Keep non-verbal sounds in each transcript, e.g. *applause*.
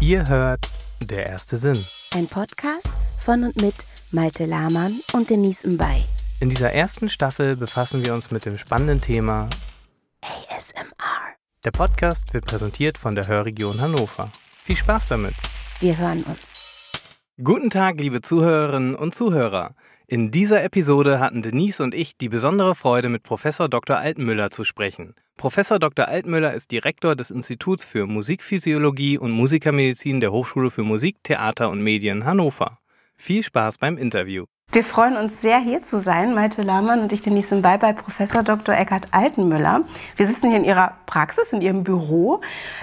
Ihr hört Der erste Sinn. Ein Podcast von und mit Malte Lahmann und Denise Mbay. In dieser ersten Staffel befassen wir uns mit dem spannenden Thema ASMR. Der Podcast wird präsentiert von der Hörregion Hannover. Viel Spaß damit. Wir hören uns. Guten Tag, liebe Zuhörerinnen und Zuhörer. In dieser Episode hatten Denise und ich die besondere Freude, mit Professor Dr. Altmüller zu sprechen. Professor Dr. Altmüller ist Direktor des Instituts für Musikphysiologie und Musikermedizin der Hochschule für Musik, Theater und Medien Hannover. Viel Spaß beim Interview. Wir freuen uns sehr, hier zu sein, Malte Lahmann und ich, Denise Mbay, bei Professor Dr. Eckhard Altenmüller. Wir sitzen hier in Ihrer Praxis, in Ihrem Büro.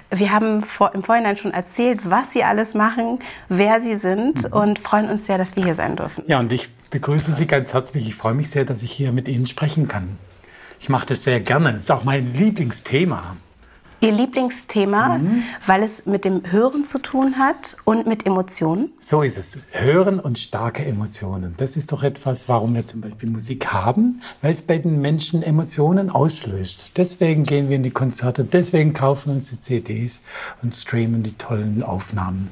Wir haben vor, im Vorhinein schon erzählt, was Sie alles machen, wer Sie sind mhm. und freuen uns sehr, dass wir hier sein dürfen. Ja, und ich begrüße Sie ganz herzlich. Ich freue mich sehr, dass ich hier mit Ihnen sprechen kann. Ich mache das sehr gerne. Das ist auch mein Lieblingsthema. Ihr Lieblingsthema, mhm. weil es mit dem Hören zu tun hat und mit Emotionen? So ist es. Hören und starke Emotionen. Das ist doch etwas, warum wir zum Beispiel Musik haben, weil es bei den Menschen Emotionen auslöst. Deswegen gehen wir in die Konzerte, deswegen kaufen wir uns die CDs und streamen die tollen Aufnahmen.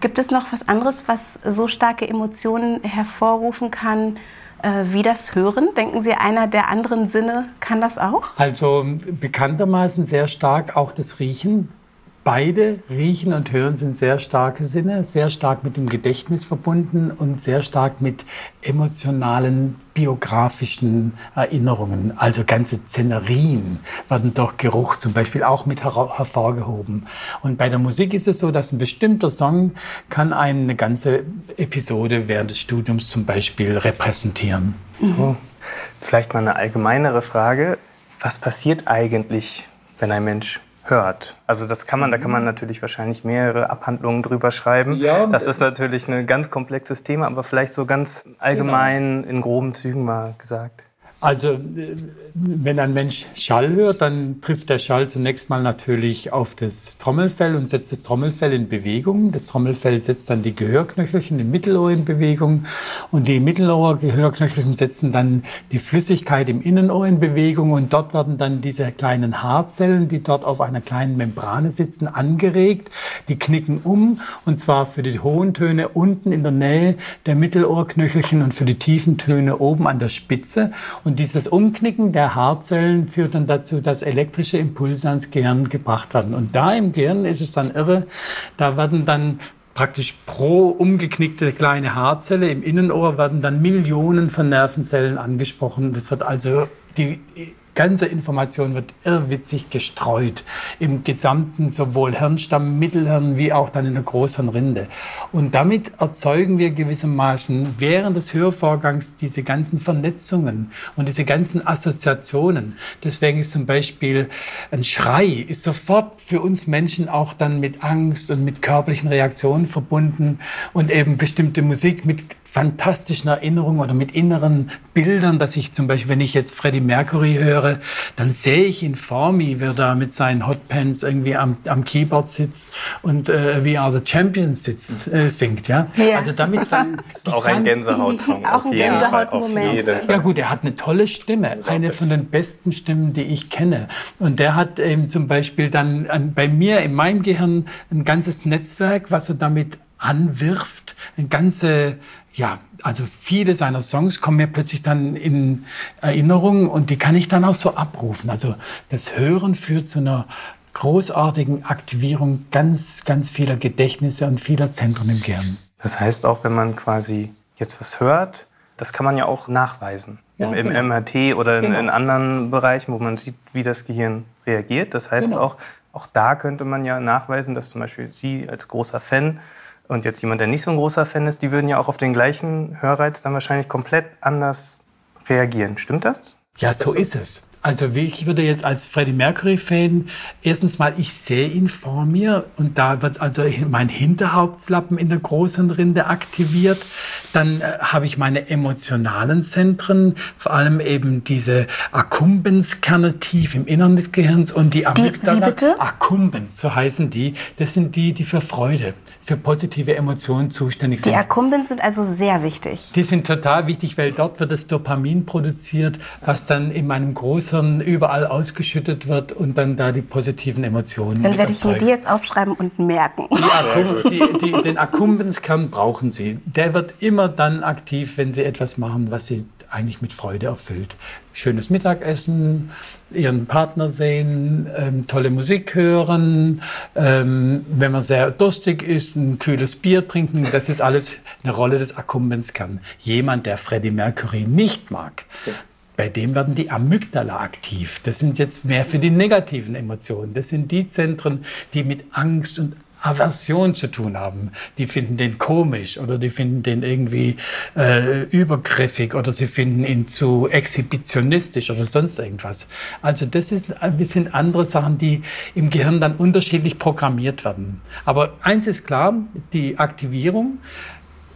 Gibt es noch was anderes, was so starke Emotionen hervorrufen kann? Äh, wie das Hören? Denken Sie, einer der anderen Sinne kann das auch? Also bekanntermaßen sehr stark auch das Riechen. Beide Riechen und Hören sind sehr starke Sinne, sehr stark mit dem Gedächtnis verbunden und sehr stark mit emotionalen, biografischen Erinnerungen. Also ganze Szenerien werden durch Geruch zum Beispiel auch mit hervorgehoben. Und bei der Musik ist es so, dass ein bestimmter Song kann eine ganze Episode während des Studiums zum Beispiel repräsentieren. Mhm. Vielleicht mal eine allgemeinere Frage. Was passiert eigentlich, wenn ein Mensch hört. Also das kann man, da kann man mhm. natürlich wahrscheinlich mehrere Abhandlungen drüber schreiben. Ja, das ist natürlich ein ganz komplexes Thema, aber vielleicht so ganz allgemein genau. in groben Zügen mal gesagt. Also äh, wenn ein Mensch Schall hört, dann trifft der Schall zunächst mal natürlich auf das Trommelfell und setzt das Trommelfell in Bewegung. Das Trommelfell setzt dann die Gehörknöchelchen im Mittelohr in Bewegung und die Mittelohr-Gehörknöchelchen setzen dann die Flüssigkeit im Innenohr in Bewegung und dort werden dann diese kleinen Haarzellen, die dort auf einer kleinen Membrane sitzen, angeregt. Die knicken um und zwar für die hohen Töne unten in der Nähe der Mittelohrknöchelchen und für die tiefen Töne oben an der Spitze. Dieses Umknicken der Haarzellen führt dann dazu, dass elektrische Impulse ans Gehirn gebracht werden. Und da im Gehirn ist es dann irre, da werden dann praktisch pro umgeknickte kleine Haarzelle im Innenohr werden dann Millionen von Nervenzellen angesprochen. Das wird also die ganze Information wird irrwitzig gestreut im gesamten sowohl Hirnstamm, Mittelhirn wie auch dann in der Großhirnrinde. Und damit erzeugen wir gewissermaßen während des Hörvorgangs diese ganzen Vernetzungen und diese ganzen Assoziationen. Deswegen ist zum Beispiel ein Schrei ist sofort für uns Menschen auch dann mit Angst und mit körperlichen Reaktionen verbunden und eben bestimmte Musik mit fantastischen Erinnerungen oder mit inneren Bildern, dass ich zum Beispiel, wenn ich jetzt Freddie Mercury höre, dann sehe ich ihn vor mir, wie er da mit seinen Hotpants irgendwie am, am Keyboard sitzt und äh, We Are the Champions sitzt, äh, singt, ja? ja. Also damit *laughs* dann das ist auch ein Gänsehaut-Song. Auch ein Gänsehaut-Moment. Ja gut, er hat eine tolle Stimme, eine von den besten Stimmen, die ich kenne. Und der hat eben zum Beispiel dann an, bei mir in meinem Gehirn ein ganzes Netzwerk, was er damit anwirft, eine ganze ja, also viele seiner Songs kommen mir plötzlich dann in Erinnerung und die kann ich dann auch so abrufen. Also das Hören führt zu einer großartigen Aktivierung ganz, ganz vieler Gedächtnisse und vieler Zentren im Gehirn. Das heißt auch, wenn man quasi jetzt was hört, das kann man ja auch nachweisen. Ja, Im, genau. MRT oder in, genau. in, anderen Bereichen, wo man sieht, wie das Gehirn reagiert. Das heißt genau. auch, auch da könnte man ja nachweisen, dass zum Beispiel Sie als großer Fan und jetzt jemand, der nicht so ein großer Fan ist, die würden ja auch auf den gleichen Hörreiz dann wahrscheinlich komplett anders reagieren. Stimmt das? Ja, so ist es. Also ich würde jetzt als Freddie Mercury-Fan, erstens mal, ich sehe ihn vor mir und da wird also mein Hinterhauptslappen in der großen Rinde aktiviert. Dann äh, habe ich meine emotionalen Zentren, vor allem eben diese Akkumbens-Kerne tief im Innern des Gehirns und die Amygdala. Die, bitte? Akkumbens, so heißen die. Das sind die, die für Freude, für positive Emotionen zuständig sind. Die Akkumbens sind also sehr wichtig. Die sind total wichtig, weil dort wird das Dopamin produziert, was dann in meinem großen Äußeren überall ausgeschüttet wird und dann da die positiven Emotionen. Dann werde ich mir die jetzt aufschreiben und merken. Die *laughs* die, die, den Akkumbenskern brauchen Sie. Der wird immer dann aktiv, wenn Sie etwas machen, was Sie eigentlich mit Freude erfüllt. Schönes Mittagessen, ihren Partner sehen, ähm, tolle Musik hören, ähm, wenn man sehr durstig ist, ein kühles Bier trinken, das ist alles eine Rolle des Akkumbens Jemand, der Freddie Mercury nicht mag, bei dem werden die Amygdala aktiv. Das sind jetzt mehr für die negativen Emotionen. Das sind die Zentren, die mit Angst und Aversion zu tun haben. Die finden den komisch oder die finden den irgendwie äh, übergriffig oder sie finden ihn zu exhibitionistisch oder sonst irgendwas. Also das, ist, das sind andere Sachen, die im Gehirn dann unterschiedlich programmiert werden. Aber eins ist klar, die Aktivierung,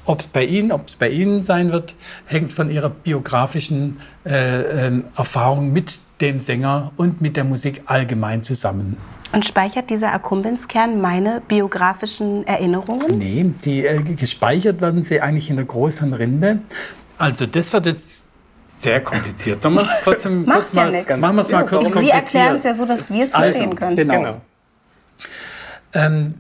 ob es bei Ihnen, ob es bei Ihnen sein wird, hängt von Ihrer biografischen äh, äh, Erfahrung mit dem Sänger und mit der Musik allgemein zusammen. Und speichert dieser Akkumbenskern meine biografischen Erinnerungen? Nee, die äh, gespeichert werden sie eigentlich in der großen Rinde. Also das wird jetzt sehr kompliziert. Sollen wir es trotzdem kurz ja mal, nix. machen wir es mal kurz Sie erklären es ja so, dass wir es also, verstehen können. Genau. genau. Ähm,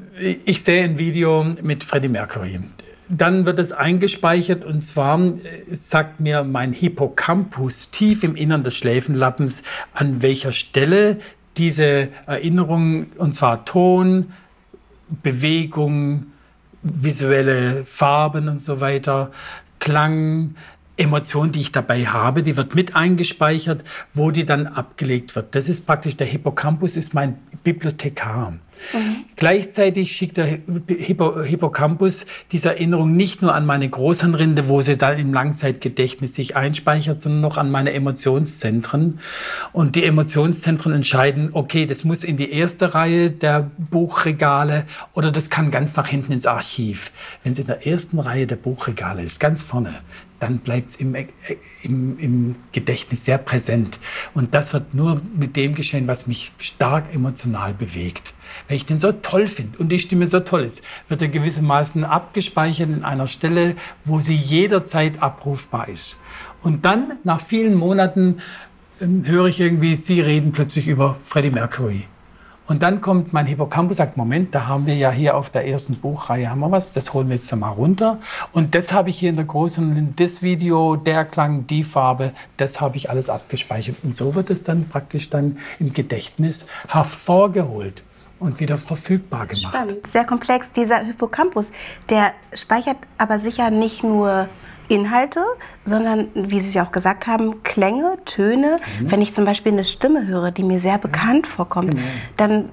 ich sehe ein Video mit Freddie Mercury. Dann wird es eingespeichert und zwar äh, sagt mir mein Hippocampus tief im Innern des Schläfenlappens, an welcher Stelle diese Erinnerungen, und zwar Ton, Bewegung, visuelle Farben und so weiter, Klang, Emotion, die ich dabei habe, die wird mit eingespeichert, wo die dann abgelegt wird. Das ist praktisch, der Hippocampus ist mein Bibliothekar. Mhm. Gleichzeitig schickt der Hippo Hippocampus diese Erinnerung nicht nur an meine Großhirnrinde, wo sie dann im Langzeitgedächtnis sich einspeichert, sondern noch an meine Emotionszentren. Und die Emotionszentren entscheiden, okay, das muss in die erste Reihe der Buchregale oder das kann ganz nach hinten ins Archiv. Wenn es in der ersten Reihe der Buchregale ist, ganz vorne, dann bleibt es im, im, im, Gedächtnis sehr präsent. Und das wird nur mit dem geschehen, was mich stark emotional bewegt. Wenn ich den so toll finde und die Stimme so toll ist, wird er gewissermaßen abgespeichert in einer Stelle, wo sie jederzeit abrufbar ist. Und dann, nach vielen Monaten, ähm, höre ich irgendwie, Sie reden plötzlich über Freddie Mercury. Und dann kommt mein Hippocampus, sagt, Moment, da haben wir ja hier auf der ersten Buchreihe haben wir was, das holen wir jetzt mal runter. Und das habe ich hier in der großen, das Video, der Klang, die Farbe, das habe ich alles abgespeichert. Und so wird es dann praktisch dann im Gedächtnis hervorgeholt und wieder verfügbar gemacht. Spannend. Sehr komplex. Dieser Hippocampus, der speichert aber sicher nicht nur Inhalte, sondern, wie Sie ja auch gesagt haben, Klänge, Töne. Mhm. Wenn ich zum Beispiel eine Stimme höre, die mir sehr bekannt vorkommt, genau. dann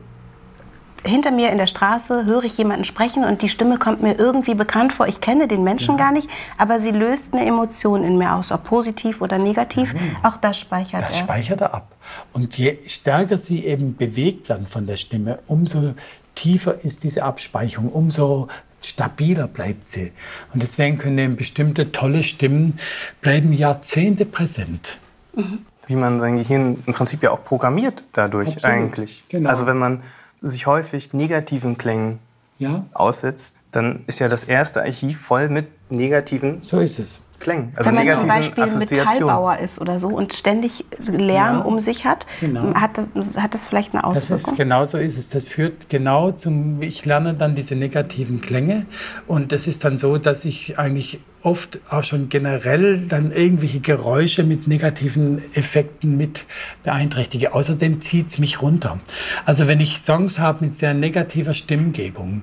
hinter mir in der Straße höre ich jemanden sprechen und die Stimme kommt mir irgendwie bekannt vor. Ich kenne den Menschen ja. gar nicht, aber sie löst eine Emotion in mir aus, ob positiv oder negativ. Ja. Auch das speichert das er. Das speichert er ab. Und je stärker sie eben bewegt werden von der Stimme, umso tiefer ist diese Abspeicherung, umso stabiler bleibt sie. Und deswegen können bestimmte tolle Stimmen bleiben Jahrzehnte präsent. Mhm. Wie man sein Gehirn im Prinzip ja auch programmiert dadurch Absolut. eigentlich. Genau. Also wenn man sich häufig negativen Klängen ja. aussetzt, dann ist ja das erste Archiv voll mit negativen so ist es. Klängen. Also Wenn man zum Beispiel Metallbauer ist oder so und ständig Lärm ja, um sich hat, genau. hat, das, hat das vielleicht eine Auswirkung? Das ist, genau so ist es. Das führt genau zum, ich lerne dann diese negativen Klänge und das ist dann so, dass ich eigentlich oft auch schon generell dann irgendwelche Geräusche mit negativen Effekten mit beeinträchtige. Außerdem zieht es mich runter. Also wenn ich Songs habe mit sehr negativer Stimmgebung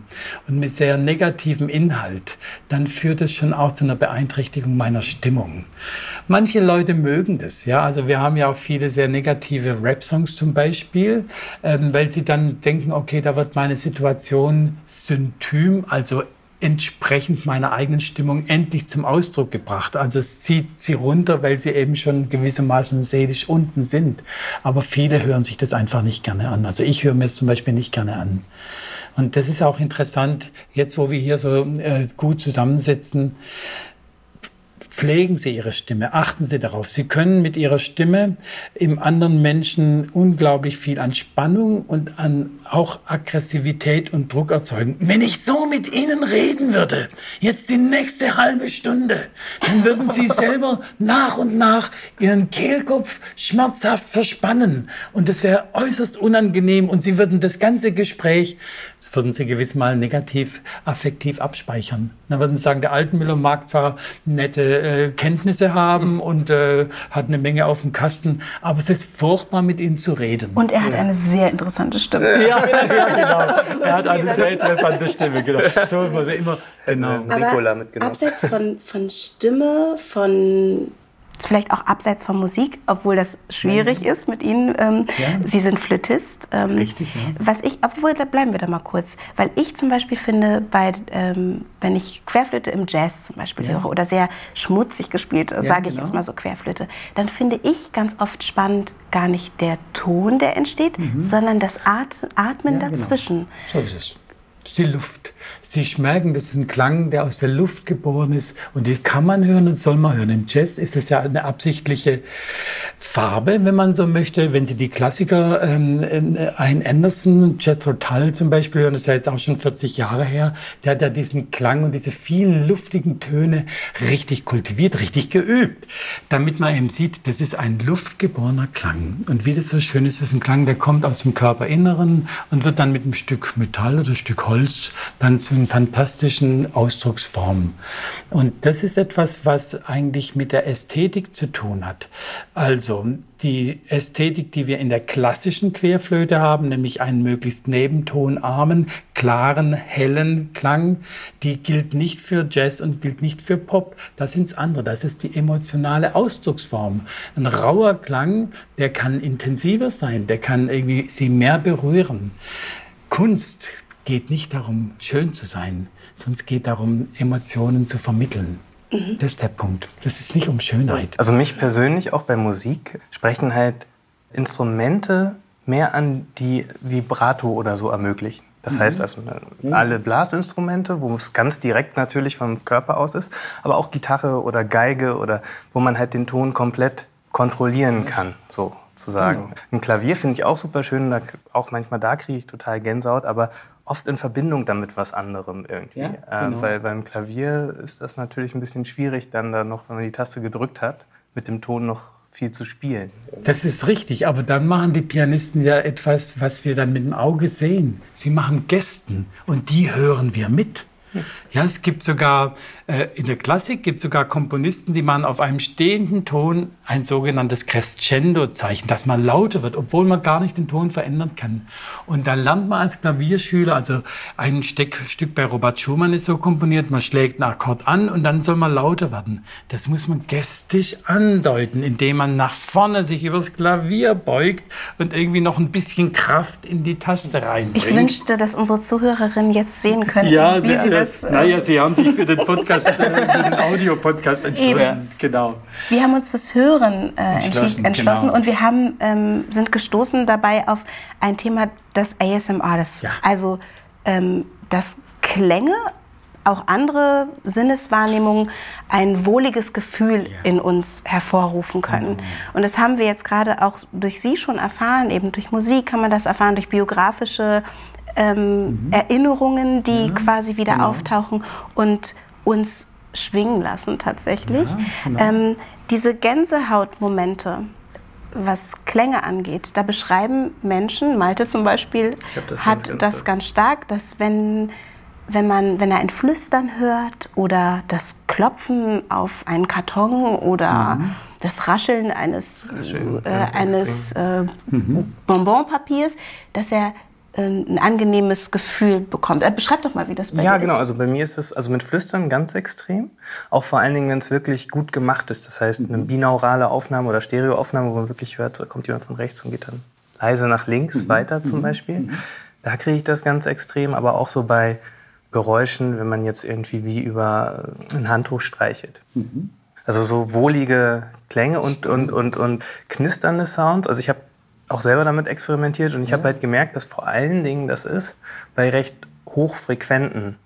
und mit sehr negativem Inhalt, dann führt es schon auch zu einer Beeinträchtigung meiner Stimmung. Manche Leute mögen das, ja. Also wir haben ja auch viele sehr negative Rap-Songs zum Beispiel, ähm, weil sie dann denken, okay, da wird meine Situation syntym, also entsprechend meiner eigenen Stimmung endlich zum Ausdruck gebracht. Also es zieht sie runter, weil sie eben schon gewissermaßen seelisch unten sind. Aber viele hören sich das einfach nicht gerne an. Also ich höre mir es zum Beispiel nicht gerne an. Und das ist auch interessant, jetzt wo wir hier so äh, gut zusammensitzen, pflegen Sie Ihre Stimme, achten Sie darauf. Sie können mit Ihrer Stimme im anderen Menschen unglaublich viel an Spannung und an auch Aggressivität und Druck erzeugen. Wenn ich so mit Ihnen reden würde, jetzt die nächste halbe Stunde, dann würden Sie *laughs* selber nach und nach Ihren Kehlkopf schmerzhaft verspannen. Und das wäre äußerst unangenehm und Sie würden das ganze Gespräch würden sie gewiss mal negativ affektiv abspeichern. Dann würden sie sagen, der Altenmüller mag zwar nette äh, Kenntnisse haben und äh, hat eine Menge auf dem Kasten, aber es ist furchtbar, mit ihm zu reden. Und er hat eine sehr interessante Stimme. Ja, ja, genau. *laughs* Er hat eine sehr interessante Stimme. Genau. So muss er immer genau. Nicola mitgenommen. Abseits von, von Stimme, von vielleicht auch abseits von Musik, obwohl das schwierig ja. ist mit Ihnen. Ähm, ja. Sie sind Flötist. Ähm, Richtig, ja. Was ich, obwohl, da bleiben wir da mal kurz, weil ich zum Beispiel finde, bei, ähm, wenn ich Querflöte im Jazz zum Beispiel höre oder sehr schmutzig gespielt, sage ich genau. jetzt mal so Querflöte, dann finde ich ganz oft spannend gar nicht der Ton, der entsteht, mhm. sondern das At Atmen genau. dazwischen. Genau. So ist es die Luft. Sie merken, das ist ein Klang, der aus der Luft geboren ist und die kann man hören und soll man hören. Im Jazz ist es ja eine absichtliche Farbe, wenn man so möchte. Wenn Sie die Klassiker, ähm, äh, ein Anderson, Jethro Tull zum Beispiel hören, das ist ja jetzt auch schon 40 Jahre her, der hat ja diesen Klang und diese vielen luftigen Töne richtig kultiviert, richtig geübt, damit man eben sieht, das ist ein luftgeborener Klang. Und wie das so schön ist, ist ein Klang, der kommt aus dem Körperinneren und wird dann mit einem Stück Metall oder Stück Holz Holz dann zu einer fantastischen Ausdrucksform. Und das ist etwas, was eigentlich mit der Ästhetik zu tun hat. Also die Ästhetik, die wir in der klassischen Querflöte haben, nämlich einen möglichst nebentonarmen, klaren, hellen Klang, die gilt nicht für Jazz und gilt nicht für Pop. Das sind's andere. Das ist die emotionale Ausdrucksform. Ein rauer Klang, der kann intensiver sein, der kann irgendwie sie mehr berühren. Kunst geht nicht darum, schön zu sein, sondern es geht darum, Emotionen zu vermitteln. Mhm. Das ist der Punkt. Das ist nicht um Schönheit. Also mich persönlich, auch bei Musik, sprechen halt Instrumente mehr an, die Vibrato oder so ermöglichen. Das mhm. heißt also mhm. alle Blasinstrumente, wo es ganz direkt natürlich vom Körper aus ist, aber auch Gitarre oder Geige oder wo man halt den Ton komplett kontrollieren kann, sozusagen. Mhm. Ein Klavier finde ich auch super schön, auch manchmal da kriege ich total Gänsehaut, aber oft in Verbindung damit was anderem irgendwie. Ja, äh, genau. äh, weil beim Klavier ist das natürlich ein bisschen schwierig, dann da noch, wenn man die Taste gedrückt hat, mit dem Ton noch viel zu spielen. Das ist richtig, aber dann machen die Pianisten ja etwas, was wir dann mit dem Auge sehen. Sie machen Gästen und die hören wir mit. Ja, es gibt sogar in der Klassik gibt sogar Komponisten, die man auf einem stehenden Ton ein sogenanntes Crescendo-Zeichen, dass man lauter wird, obwohl man gar nicht den Ton verändern kann. Und da lernt man als Klavierschüler, also ein Stück, Stück bei Robert Schumann ist so komponiert, man schlägt einen Akkord an und dann soll man lauter werden. Das muss man gestisch andeuten, indem man nach vorne sich übers Klavier beugt und irgendwie noch ein bisschen Kraft in die Taste reinbringt. Ich wünschte, dass unsere Zuhörerinnen jetzt sehen könnten, ja, wie sie das... Äh, naja, sie haben sich für den Podcast, äh, für den Audio-Podcast entschlossen. Genau. Wir haben uns fürs Hören äh, entschlossen, entschlossen genau. und wir haben, ähm, sind gestoßen dabei auf ein Thema, das ASMR, das, ja. also ähm, dass Klänge auch andere Sinneswahrnehmungen ein wohliges Gefühl ja. in uns hervorrufen können. Mhm. Und das haben wir jetzt gerade auch durch Sie schon erfahren, eben durch Musik kann man das erfahren, durch biografische ähm, mhm. Erinnerungen, die ja, quasi wieder genau. auftauchen und uns schwingen lassen tatsächlich. Ja, genau. ähm, diese Gänsehautmomente, was Klänge angeht, da beschreiben Menschen, Malte zum Beispiel, das hat ganz, ganz das ganz stark, dass wenn, wenn, man, wenn er ein Flüstern hört oder das Klopfen auf einen Karton oder mhm. das Rascheln eines, Rascheln, äh, eines äh, mhm. Bonbonpapiers, dass er ein angenehmes Gefühl bekommt. Äh, beschreib doch mal, wie das bei ja, dir ist. Ja, genau. Also bei mir ist es also mit Flüstern ganz extrem. Auch vor allen Dingen, wenn es wirklich gut gemacht ist. Das heißt, eine mhm. binaurale Aufnahme oder Stereoaufnahme, wo man wirklich hört, da kommt jemand von rechts und geht dann leise nach links mhm. weiter zum mhm. Beispiel. Mhm. Da kriege ich das ganz extrem. Aber auch so bei Geräuschen, wenn man jetzt irgendwie wie über ein Handtuch streichelt. Mhm. Also so wohlige Klänge und, und, und, und knisternde Sounds. Also ich habe auch selber damit experimentiert und ich ja. habe halt gemerkt, dass vor allen Dingen das ist bei recht hochfrequenten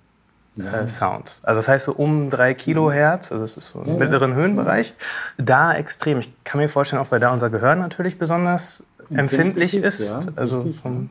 ja. Sounds. Also das heißt so um drei Kilohertz, also das ist so im ja, mittleren Höhenbereich. Da extrem. Ich kann mir vorstellen, auch weil da unser Gehör natürlich besonders empfindlich, ist. also vom,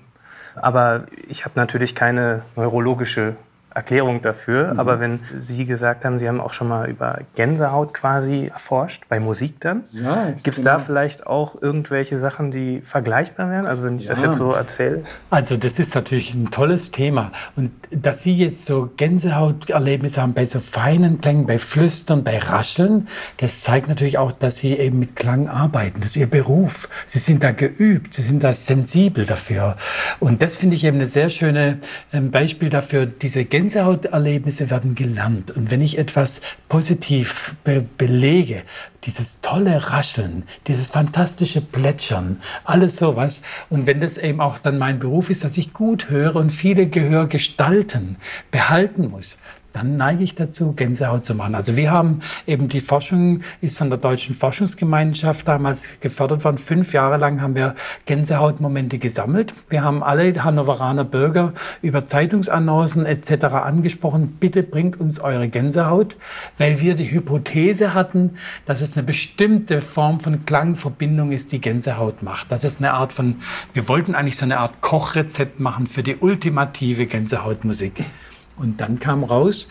aber ich habe natürlich keine neurologische Erklärung dafür. Mhm. Aber wenn Sie gesagt haben, Sie haben auch schon mal über Gänsehaut quasi erforscht, bei Musik dann, ja, gibt es da vielleicht auch irgendwelche Sachen, die vergleichbar wären? Also wenn ich ja. das jetzt so erzähle? Also das ist natürlich ein tolles Thema. Und dass Sie jetzt so Gänsehauterlebnisse haben bei so feinen Klängen, bei Flüstern, bei Rascheln, das zeigt natürlich auch, dass Sie eben mit Klang arbeiten. Das ist Ihr Beruf. Sie sind da geübt, Sie sind da sensibel dafür. Und das finde ich eben ein sehr schönes ähm, Beispiel dafür, diese Gänsehaut Gänsehaut-Erlebnisse werden gelernt. Und wenn ich etwas positiv be belege, dieses tolle Rascheln, dieses fantastische Plätschern, alles sowas. Und wenn das eben auch dann mein Beruf ist, dass ich gut höre und viele Gehörgestalten behalten muss, dann neige ich dazu, Gänsehaut zu machen. Also wir haben eben die Forschung, ist von der Deutschen Forschungsgemeinschaft damals gefördert worden. Fünf Jahre lang haben wir Gänsehautmomente gesammelt. Wir haben alle Hannoveraner Bürger über Zeitungsannoncen etc. angesprochen, bitte bringt uns eure Gänsehaut, weil wir die Hypothese hatten, dass es eine bestimmte Form von Klangverbindung ist, die Gänsehaut macht. Das ist eine Art von, wir wollten eigentlich so eine Art Kochrezept machen für die ultimative Gänsehautmusik. Und dann kam raus,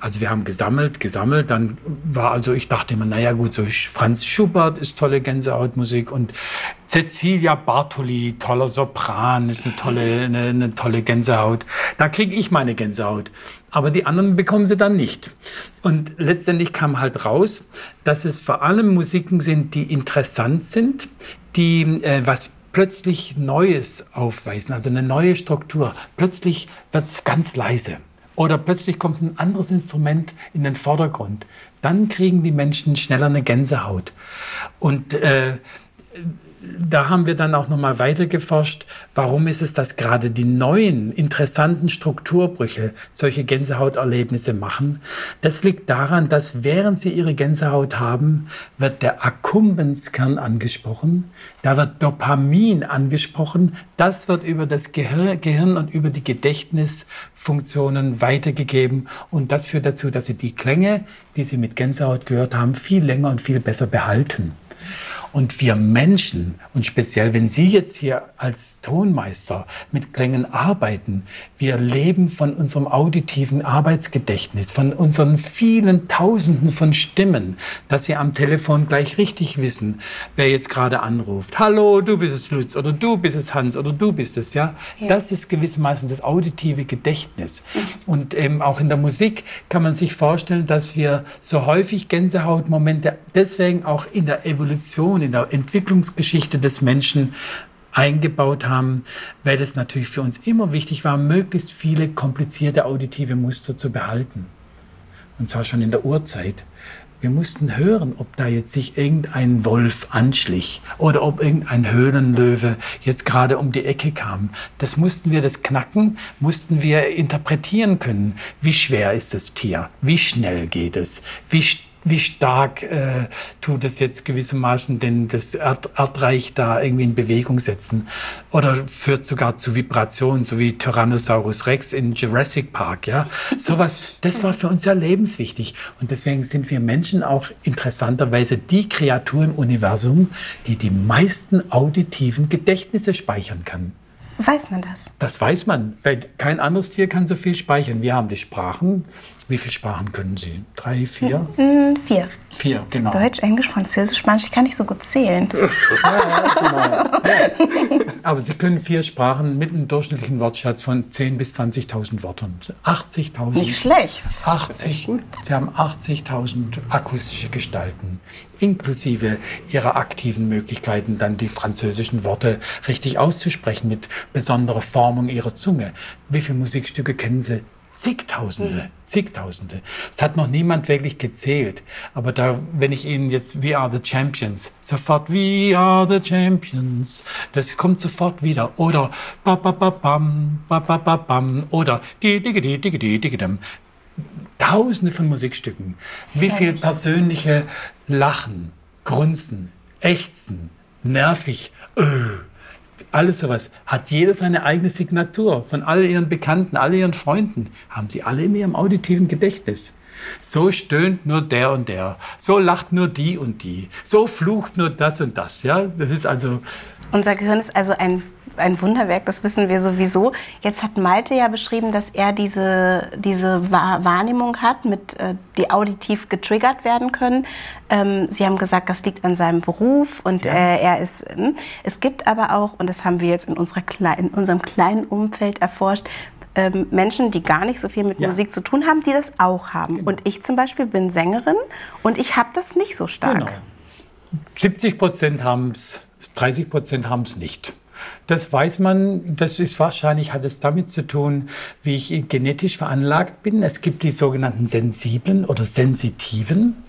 also wir haben gesammelt, gesammelt, dann war also, ich dachte immer, naja gut, so Franz Schubert ist tolle Gänsehautmusik und Cecilia Bartoli, toller Sopran, ist eine tolle, eine, eine tolle Gänsehaut. Da kriege ich meine Gänsehaut. Aber die anderen bekommen sie dann nicht. Und letztendlich kam halt raus, dass es vor allem Musiken sind, die interessant sind, die äh, was plötzlich Neues aufweisen, also eine neue Struktur. Plötzlich wird es ganz leise. Oder plötzlich kommt ein anderes Instrument in den Vordergrund. Dann kriegen die Menschen schneller eine Gänsehaut. Und äh, da haben wir dann auch nochmal weiter geforscht, warum ist es, dass gerade die neuen, interessanten Strukturbrüche solche Gänsehauterlebnisse machen. Das liegt daran, dass während sie ihre Gänsehaut haben, wird der Akkumbenzkern angesprochen, da wird Dopamin angesprochen, das wird über das Gehir Gehirn und über die Gedächtnisfunktionen weitergegeben und das führt dazu, dass sie die Klänge, die sie mit Gänsehaut gehört haben, viel länger und viel besser behalten. Und wir Menschen, und speziell wenn Sie jetzt hier als Tonmeister mit Klängen arbeiten, wir leben von unserem auditiven Arbeitsgedächtnis, von unseren vielen Tausenden von Stimmen, dass Sie am Telefon gleich richtig wissen, wer jetzt gerade anruft. Hallo, du bist es Lutz oder du bist es Hans oder du bist es, ja. ja. Das ist gewissermaßen das auditive Gedächtnis. Mhm. Und eben auch in der Musik kann man sich vorstellen, dass wir so häufig Gänsehautmomente deswegen auch in der Evolution in der Entwicklungsgeschichte des Menschen eingebaut haben, weil es natürlich für uns immer wichtig war, möglichst viele komplizierte auditive Muster zu behalten. Und zwar schon in der Urzeit. Wir mussten hören, ob da jetzt sich irgendein Wolf anschlich oder ob irgendein Höhlenlöwe jetzt gerade um die Ecke kam. Das mussten wir, das Knacken, mussten wir interpretieren können. Wie schwer ist das Tier? Wie schnell geht es? Wie wie stark äh, tut es jetzt gewissermaßen denn das Erd Erdreich da irgendwie in Bewegung setzen oder führt sogar zu Vibrationen, so wie Tyrannosaurus Rex in Jurassic Park, ja. Sowas, das war für uns ja lebenswichtig und deswegen sind wir Menschen auch interessanterweise die Kreatur im Universum, die die meisten auditiven Gedächtnisse speichern kann. Weiß man das? Das weiß man, weil kein anderes Tier kann so viel speichern. Wir haben die Sprachen, wie viele Sprachen können Sie? Drei, vier? Mm, vier. Vier, genau. Deutsch, Englisch, Französisch, Spanisch. Ich kann nicht so gut zählen. *laughs* ja, genau. Ja. Aber Sie können vier Sprachen mit einem durchschnittlichen Wortschatz von 10.000 bis 20.000 Wörtern. 80.000. Nicht schlecht. 80. Sie haben 80.000 akustische Gestalten, inklusive Ihrer aktiven Möglichkeiten, dann die französischen Worte richtig auszusprechen mit besonderer Formung Ihrer Zunge. Wie viele Musikstücke kennen Sie? Zigtausende, mhm. zigtausende. Es hat noch niemand wirklich gezählt. Aber da, wenn ich Ihnen jetzt We Are the Champions, sofort We Are the Champions, das kommt sofort wieder. Oder ba ba ba bam, ba ba ba bam, oder di di di di di di di Tausende von Musikstücken. Wie viel persönliche Lachen, Grunzen, Ächzen, nervig, äh, alles sowas, hat jeder seine eigene Signatur. Von all ihren Bekannten, all ihren Freunden haben sie alle in ihrem auditiven Gedächtnis. So stöhnt nur der und der. So lacht nur die und die. So flucht nur das und das. Ja, das ist also. Unser Gehirn ist also ein ein Wunderwerk, das wissen wir sowieso. Jetzt hat Malte ja beschrieben, dass er diese, diese Wahrnehmung hat, mit, äh, die auditiv getriggert werden können. Ähm, Sie haben gesagt, das liegt an seinem Beruf und ja. äh, er ist. Äh, es gibt aber auch, und das haben wir jetzt in, unserer in unserem kleinen Umfeld erforscht, ähm, Menschen, die gar nicht so viel mit ja. Musik zu tun haben, die das auch haben. Genau. Und ich zum Beispiel bin Sängerin und ich habe das nicht so stark. Genau. 70 Prozent haben es, 30 Prozent haben es nicht. Das weiß man, das ist wahrscheinlich, hat es damit zu tun, wie ich genetisch veranlagt bin. Es gibt die sogenannten Sensiblen oder Sensitiven.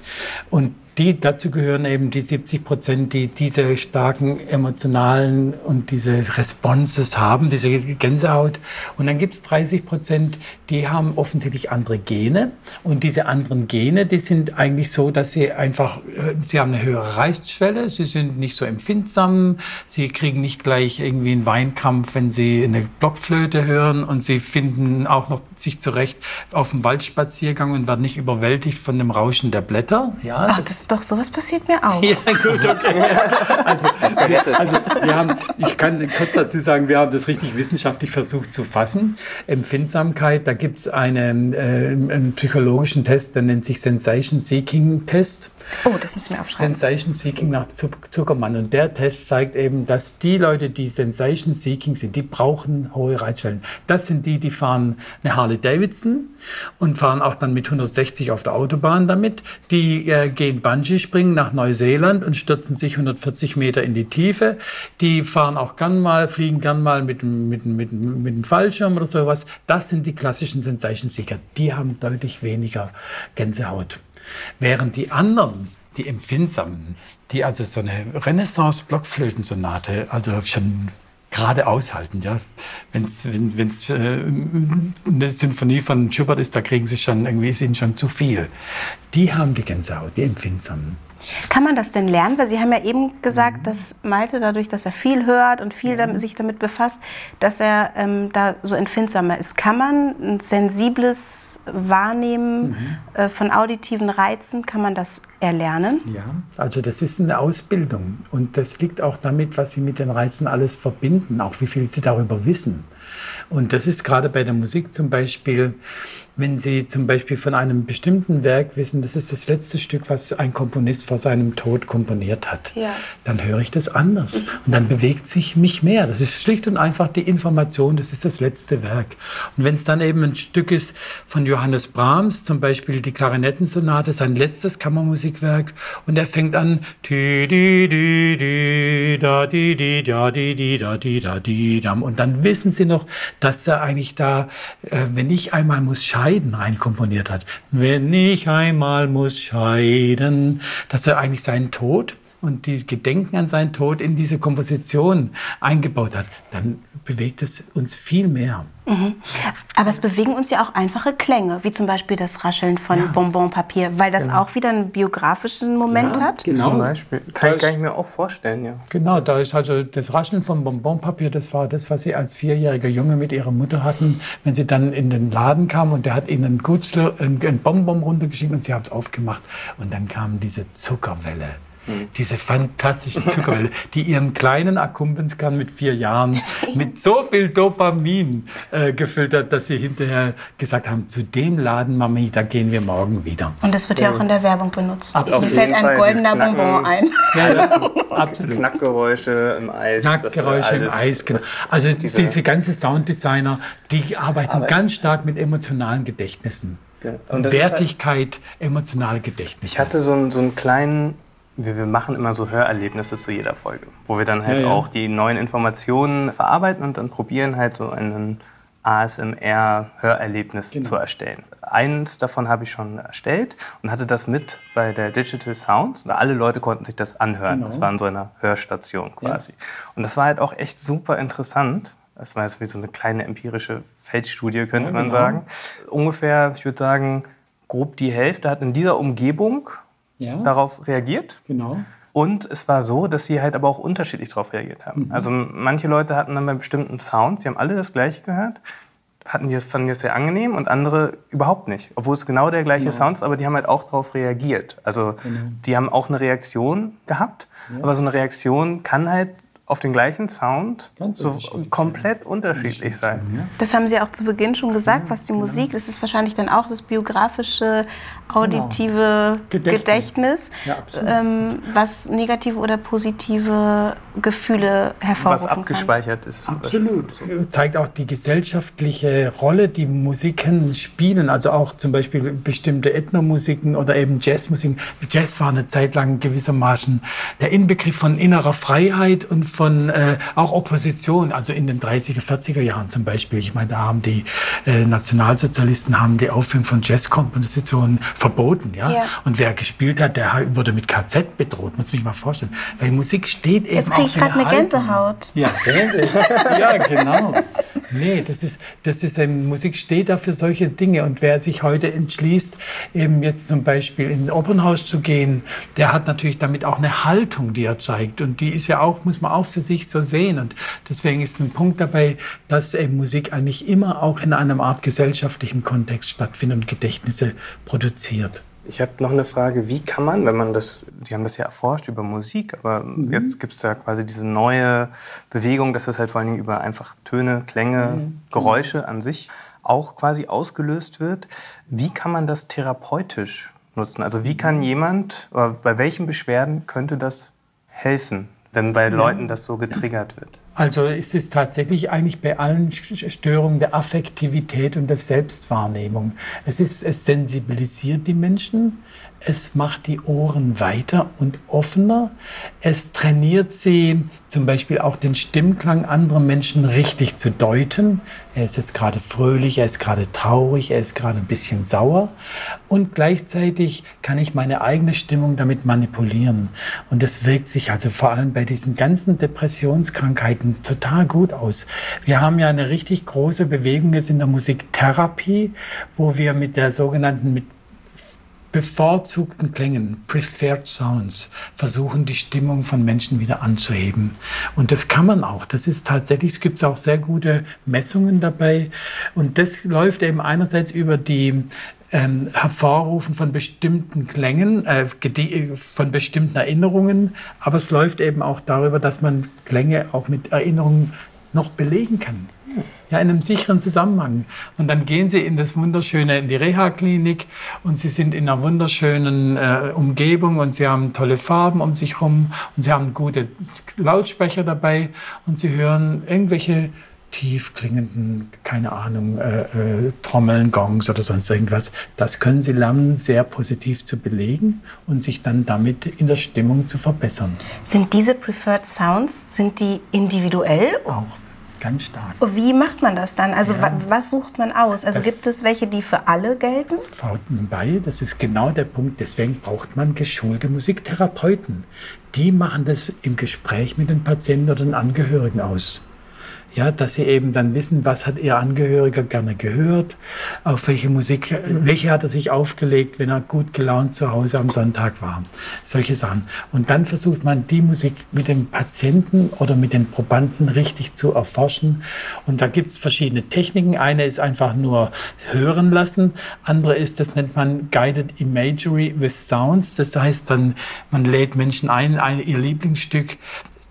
Und die, dazu gehören eben die 70 Prozent, die diese starken emotionalen und diese Responses haben, diese Gänsehaut. Und dann gibt es 30 Prozent, die haben offensichtlich andere Gene. Und diese anderen Gene, die sind eigentlich so, dass sie einfach, äh, sie haben eine höhere Reißschwelle, sie sind nicht so empfindsam, sie kriegen nicht gleich irgendwie einen Weinkampf, wenn sie eine Blockflöte hören und sie finden auch noch sich zurecht auf dem Waldspaziergang und werden nicht überwältigt von dem Rauschen der Blätter. Ja, Ach, das doch, sowas passiert mir auch. *laughs* Ja, gut, okay. *laughs* also, wir, also wir haben, ich kann kurz dazu sagen, wir haben das richtig wissenschaftlich versucht zu fassen. Empfindsamkeit, da gibt es einen, äh, einen psychologischen Test, der nennt sich Sensation Seeking Test. Oh, das müssen wir aufschreiben. Sensation Seeking nach Zuckermann. Und der Test zeigt eben, dass die Leute, die Sensation Seeking sind, die brauchen hohe Reitschwellen. Das sind die, die fahren eine Harley Davidson und fahren auch dann mit 160 auf der Autobahn damit. Die äh, gehen Bungee springen nach Neuseeland und stürzen sich 140 Meter in die Tiefe. Die fahren auch gern mal, fliegen gern mal mit, mit, mit, mit dem Fallschirm oder sowas. Das sind die klassischen Sensation Seeker. Die haben deutlich weniger Gänsehaut. Während die anderen, die Empfindsamen, die also so eine Renaissance-Blockflötensonate, also schon gerade aushalten. Ja? Wenn's, wenn es äh, eine Sinfonie von Schubert ist, da kriegen sie schon irgendwie, ihnen schon zu viel. Die haben die Gänsehaut, die Empfindsamen. Kann man das denn lernen? Weil Sie haben ja eben gesagt, mhm. dass Malte dadurch, dass er viel hört und viel mhm. sich damit befasst, dass er ähm, da so empfindsamer ist. Kann man ein sensibles Wahrnehmen mhm. äh, von auditiven Reizen, kann man das erlernen? Ja, also das ist eine Ausbildung und das liegt auch damit, was Sie mit den Reizen alles verbinden, auch wie viel Sie darüber wissen. Und das ist gerade bei der Musik zum Beispiel, wenn Sie zum Beispiel von einem bestimmten Werk wissen, das ist das letzte Stück, was ein Komponist vor seinem Tod komponiert hat, ja. dann höre ich das anders. Mhm. Und dann bewegt sich mich mehr. Das ist schlicht und einfach die Information, das ist das letzte Werk. Und wenn es dann eben ein Stück ist von Johannes Brahms, zum Beispiel die Klarinettensonate, sein letztes Kammermusikwerk, und er fängt an, und dann wissen Sie noch, dass er eigentlich da, äh, wenn ich einmal muss schauen, Scheiden reinkomponiert hat. Wenn ich einmal muss scheiden, dass er eigentlich seinen Tod und die Gedenken an seinen Tod in diese Komposition eingebaut hat, dann bewegt es uns viel mehr. Mhm. Aber es bewegen uns ja auch einfache Klänge, wie zum Beispiel das Rascheln von ja. Bonbonpapier, weil das genau. auch wieder einen biografischen Moment ja, hat. Genau. Zum Beispiel. Kann, kann, ich mir auch vorstellen, ja. Genau, da ist also das Rascheln von Bonbonpapier, das war das, was sie als vierjähriger Junge mit ihrer Mutter hatten, wenn sie dann in den Laden kam und der hat ihnen einen, Gutzler, einen Bonbon runtergeschickt und sie haben es aufgemacht und dann kam diese Zuckerwelle. Mhm. Diese fantastische Zuckerwelle, die ihren kleinen Akkumbenskan mit vier Jahren *laughs* mit so viel Dopamin äh, gefüllt hat, dass sie hinterher gesagt haben, zu dem Laden, Mami, da gehen wir morgen wieder. Und das wird ja auch in der Werbung benutzt. Ab, Mir fällt ein goldener Bonbon ein. Ja, das absolut. Knackgeräusche im Eis. Knackgeräusche im Eis, genau. Also diese, diese ganze Sounddesigner, die arbeiten Aber ganz stark mit emotionalen Gedächtnissen. Ja. Und Wertigkeit, halt, emotionale Gedächtnisse. Ich hatte so einen, so einen kleinen wir, wir, machen immer so Hörerlebnisse zu jeder Folge, wo wir dann halt ja, ja. auch die neuen Informationen verarbeiten und dann probieren halt so einen ASMR-Hörerlebnis genau. zu erstellen. Eins davon habe ich schon erstellt und hatte das mit bei der Digital Sounds. Alle Leute konnten sich das anhören. Genau. Das war in so einer Hörstation quasi. Ja. Und das war halt auch echt super interessant. Das war jetzt wie so eine kleine empirische Feldstudie, könnte man genau. sagen. Ungefähr, ich würde sagen, grob die Hälfte hat in dieser Umgebung ja. darauf reagiert. Genau. Und es war so, dass sie halt aber auch unterschiedlich darauf reagiert haben. Mhm. Also manche Leute hatten dann bei bestimmten Sounds, die haben alle das Gleiche gehört, hatten die das, fanden die das sehr angenehm und andere überhaupt nicht. Obwohl es genau der gleiche genau. Sound ist, aber die haben halt auch darauf reagiert. Also genau. die haben auch eine Reaktion gehabt, ja. aber so eine Reaktion kann halt auf den gleichen Sound Ganz so komplett sein. unterschiedlich sein. Ja? Das haben Sie auch zu Beginn schon gesagt, was die genau. Musik, das ist wahrscheinlich dann auch das biografische, auditive genau. Gedächtnis, Gedächtnis ja, ähm, was negative oder positive Gefühle hervorrufen Was abgespeichert kann. ist. Absolut. Zeigt auch die gesellschaftliche Rolle, die Musiken spielen, also auch zum Beispiel bestimmte Ethnomusiken oder eben Jazzmusiken. Jazz war eine Zeit lang gewissermaßen der Inbegriff von innerer Freiheit und von äh, auch Opposition, also in den 30er, 40er Jahren zum Beispiel. Ich meine, da haben die äh, Nationalsozialisten haben die Aufführung von Jazzkompositionen verboten, ja? ja? Und wer gespielt hat, der wurde mit KZ bedroht, muss mich mal vorstellen. Weil Musik steht eben Jetzt kriege ich gerade eine Gänsehaut. Ja, sehen Sie. *laughs* ja, genau. Nee, das ist, das ist, ähm, Musik steht da für solche Dinge. Und wer sich heute entschließt, eben jetzt zum Beispiel in ein Opernhaus zu gehen, der hat natürlich damit auch eine Haltung, die er zeigt. Und die ist ja auch, muss man auch für sich so sehen. Und deswegen ist ein Punkt dabei, dass eben Musik eigentlich immer auch in einem Art gesellschaftlichen Kontext stattfindet und Gedächtnisse produziert. Ich habe noch eine Frage, wie kann man, wenn man das, Sie haben das ja erforscht über Musik, aber mhm. jetzt gibt es ja quasi diese neue Bewegung, dass das halt vor allen Dingen über einfach Töne, Klänge, mhm. Geräusche an sich auch quasi ausgelöst wird. Wie kann man das therapeutisch nutzen? Also wie kann jemand, oder bei welchen Beschwerden könnte das helfen, wenn bei Leuten das so getriggert wird? Also es ist tatsächlich eigentlich bei allen Störungen der Affektivität und der Selbstwahrnehmung. Es, ist, es sensibilisiert die Menschen, es macht die Ohren weiter und offener. Es trainiert sie zum Beispiel auch den Stimmklang anderer Menschen richtig zu deuten. Er ist jetzt gerade fröhlich, er ist gerade traurig, er ist gerade ein bisschen sauer. Und gleichzeitig kann ich meine eigene Stimmung damit manipulieren. Und das wirkt sich also vor allem bei diesen ganzen Depressionskrankheiten total gut aus. Wir haben ja eine richtig große Bewegung jetzt in der Musiktherapie, wo wir mit der sogenannten mit bevorzugten Klängen, preferred sounds, versuchen die Stimmung von Menschen wieder anzuheben. Und das kann man auch. Das ist tatsächlich, es gibt auch sehr gute Messungen dabei. Und das läuft eben einerseits über die ähm, Hervorrufen von bestimmten Klängen, äh, von bestimmten Erinnerungen, aber es läuft eben auch darüber, dass man Klänge auch mit Erinnerungen noch belegen kann ja, in einem sicheren Zusammenhang. Und dann gehen sie in das wunderschöne, in die Reha-Klinik und sie sind in einer wunderschönen äh, Umgebung und sie haben tolle Farben um sich herum und sie haben gute Lautsprecher dabei und sie hören irgendwelche tief klingenden, keine Ahnung, äh, äh, Trommeln, Gongs oder sonst irgendwas. Das können Sie lernen, sehr positiv zu belegen und sich dann damit in der Stimmung zu verbessern. Sind diese Preferred Sounds, sind die individuell? Auch ganz stark. Wie macht man das dann? Also ja. was sucht man aus? Also das gibt es welche, die für alle gelten? bei, das ist genau der Punkt. Deswegen braucht man geschulte Musiktherapeuten. Die machen das im Gespräch mit den Patienten oder den Angehörigen aus. Ja, dass sie eben dann wissen, was hat ihr Angehöriger gerne gehört, auf welche Musik, welche hat er sich aufgelegt, wenn er gut gelaunt zu Hause am Sonntag war. Solche Sachen. Und dann versucht man, die Musik mit dem Patienten oder mit den Probanden richtig zu erforschen. Und da gibt es verschiedene Techniken. Eine ist einfach nur hören lassen. Andere ist, das nennt man Guided Imagery with Sounds. Das heißt dann, man lädt Menschen ein, ein ihr Lieblingsstück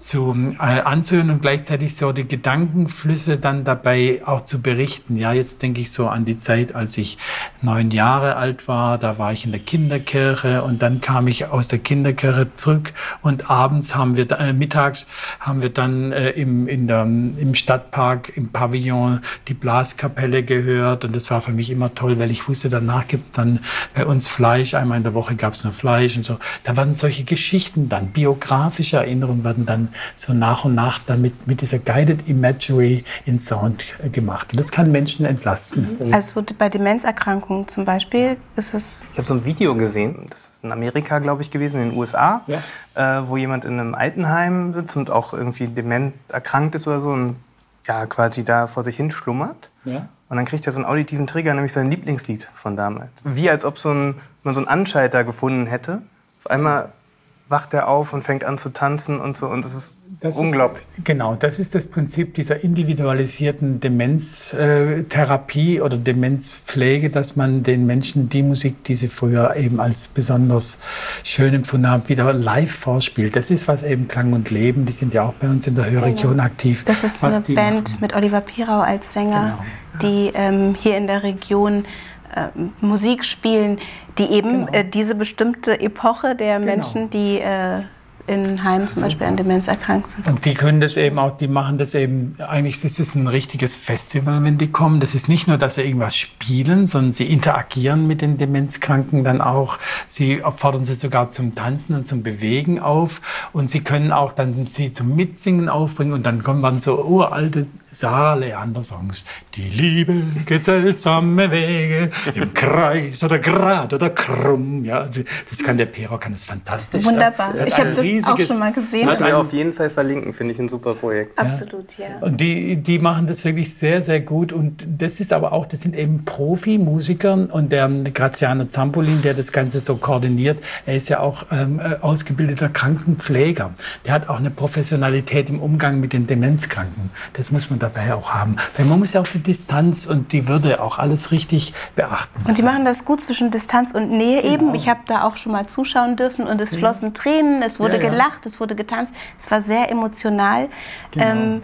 zu äh, anzuhören und gleichzeitig so die Gedankenflüsse dann dabei auch zu berichten. Ja, jetzt denke ich so an die Zeit, als ich neun Jahre alt war, da war ich in der Kinderkirche und dann kam ich aus der Kinderkirche zurück. Und abends haben wir, äh, mittags haben wir dann äh, im, in der, im Stadtpark, im Pavillon die Blaskapelle gehört. Und das war für mich immer toll, weil ich wusste, danach gibt's dann bei uns Fleisch, einmal in der Woche gab's nur Fleisch und so. Da waren solche Geschichten dann, biografische Erinnerungen werden dann so nach und nach damit mit dieser Guided Imagery in Sound äh, gemacht. Und das kann Menschen entlasten. Also bei Demenzerkrankungen zum Beispiel ist es. Ich habe so ein Video gesehen, das ist in Amerika, glaube ich, gewesen, in den USA, ja. äh, wo jemand in einem Altenheim sitzt und auch irgendwie dement erkrankt ist oder so und ja, quasi da vor sich hin schlummert. Ja. Und dann kriegt er so einen auditiven Trigger, nämlich sein Lieblingslied von damals. Wie als ob so ein, man so einen Anschalter gefunden hätte. Auf einmal wacht er auf und fängt an zu tanzen und so. Und das ist das unglaublich. Ist, genau, das ist das Prinzip dieser individualisierten Demenztherapie oder Demenzpflege, dass man den Menschen die Musik, die sie früher eben als besonders schön empfunden haben, wieder live vorspielt. Das ist was eben Klang und Leben, die sind ja auch bei uns in der Hörregion genau. aktiv. Das ist eine Band machen. mit Oliver Pirau als Sänger, genau. die ähm, hier in der Region äh, Musik spielen, die eben genau. äh, diese bestimmte Epoche der genau. Menschen, die äh, in Heimen zum Beispiel an Demenz erkrankt sind. Und die können das eben auch, die machen das eben, eigentlich ist es ein richtiges Festival, wenn die kommen. Das ist nicht nur, dass sie irgendwas spielen, sondern sie interagieren mit den Demenzkranken dann auch. Sie fordern sie sogar zum Tanzen und zum Bewegen auf. Und sie können auch dann sie zum Mitsingen aufbringen. Und dann kommen dann so uralte Sarah Leander Songs. Die Liebe geht seltsame Wege im Kreis oder grad oder krumm. Ja, also das kann der Pero, kann das fantastisch. Wunderbar. Ich habe das riesiges. Auch schon mal gesehen. Müssen wir auf jeden Fall verlinken, finde ich ein super Projekt. Absolut, ja. Und die, die machen das wirklich sehr, sehr gut. Und das ist aber auch, das sind eben Profimusiker. Und der Graziano Zampolin, der das Ganze so koordiniert, er ist ja auch ähm, äh, ausgebildeter Krankenpfleger. Der hat auch eine Professionalität im Umgang mit den Demenzkranken. Das muss man dabei auch haben. Weil man muss ja auch die Distanz und die Würde auch alles richtig beachten. Und die machen das gut zwischen Distanz und Nähe eben. Genau. Ich habe da auch schon mal zuschauen dürfen und es flossen Tränen, es wurde gelacht, es wurde getanzt, es war sehr emotional. Genau. Ähm,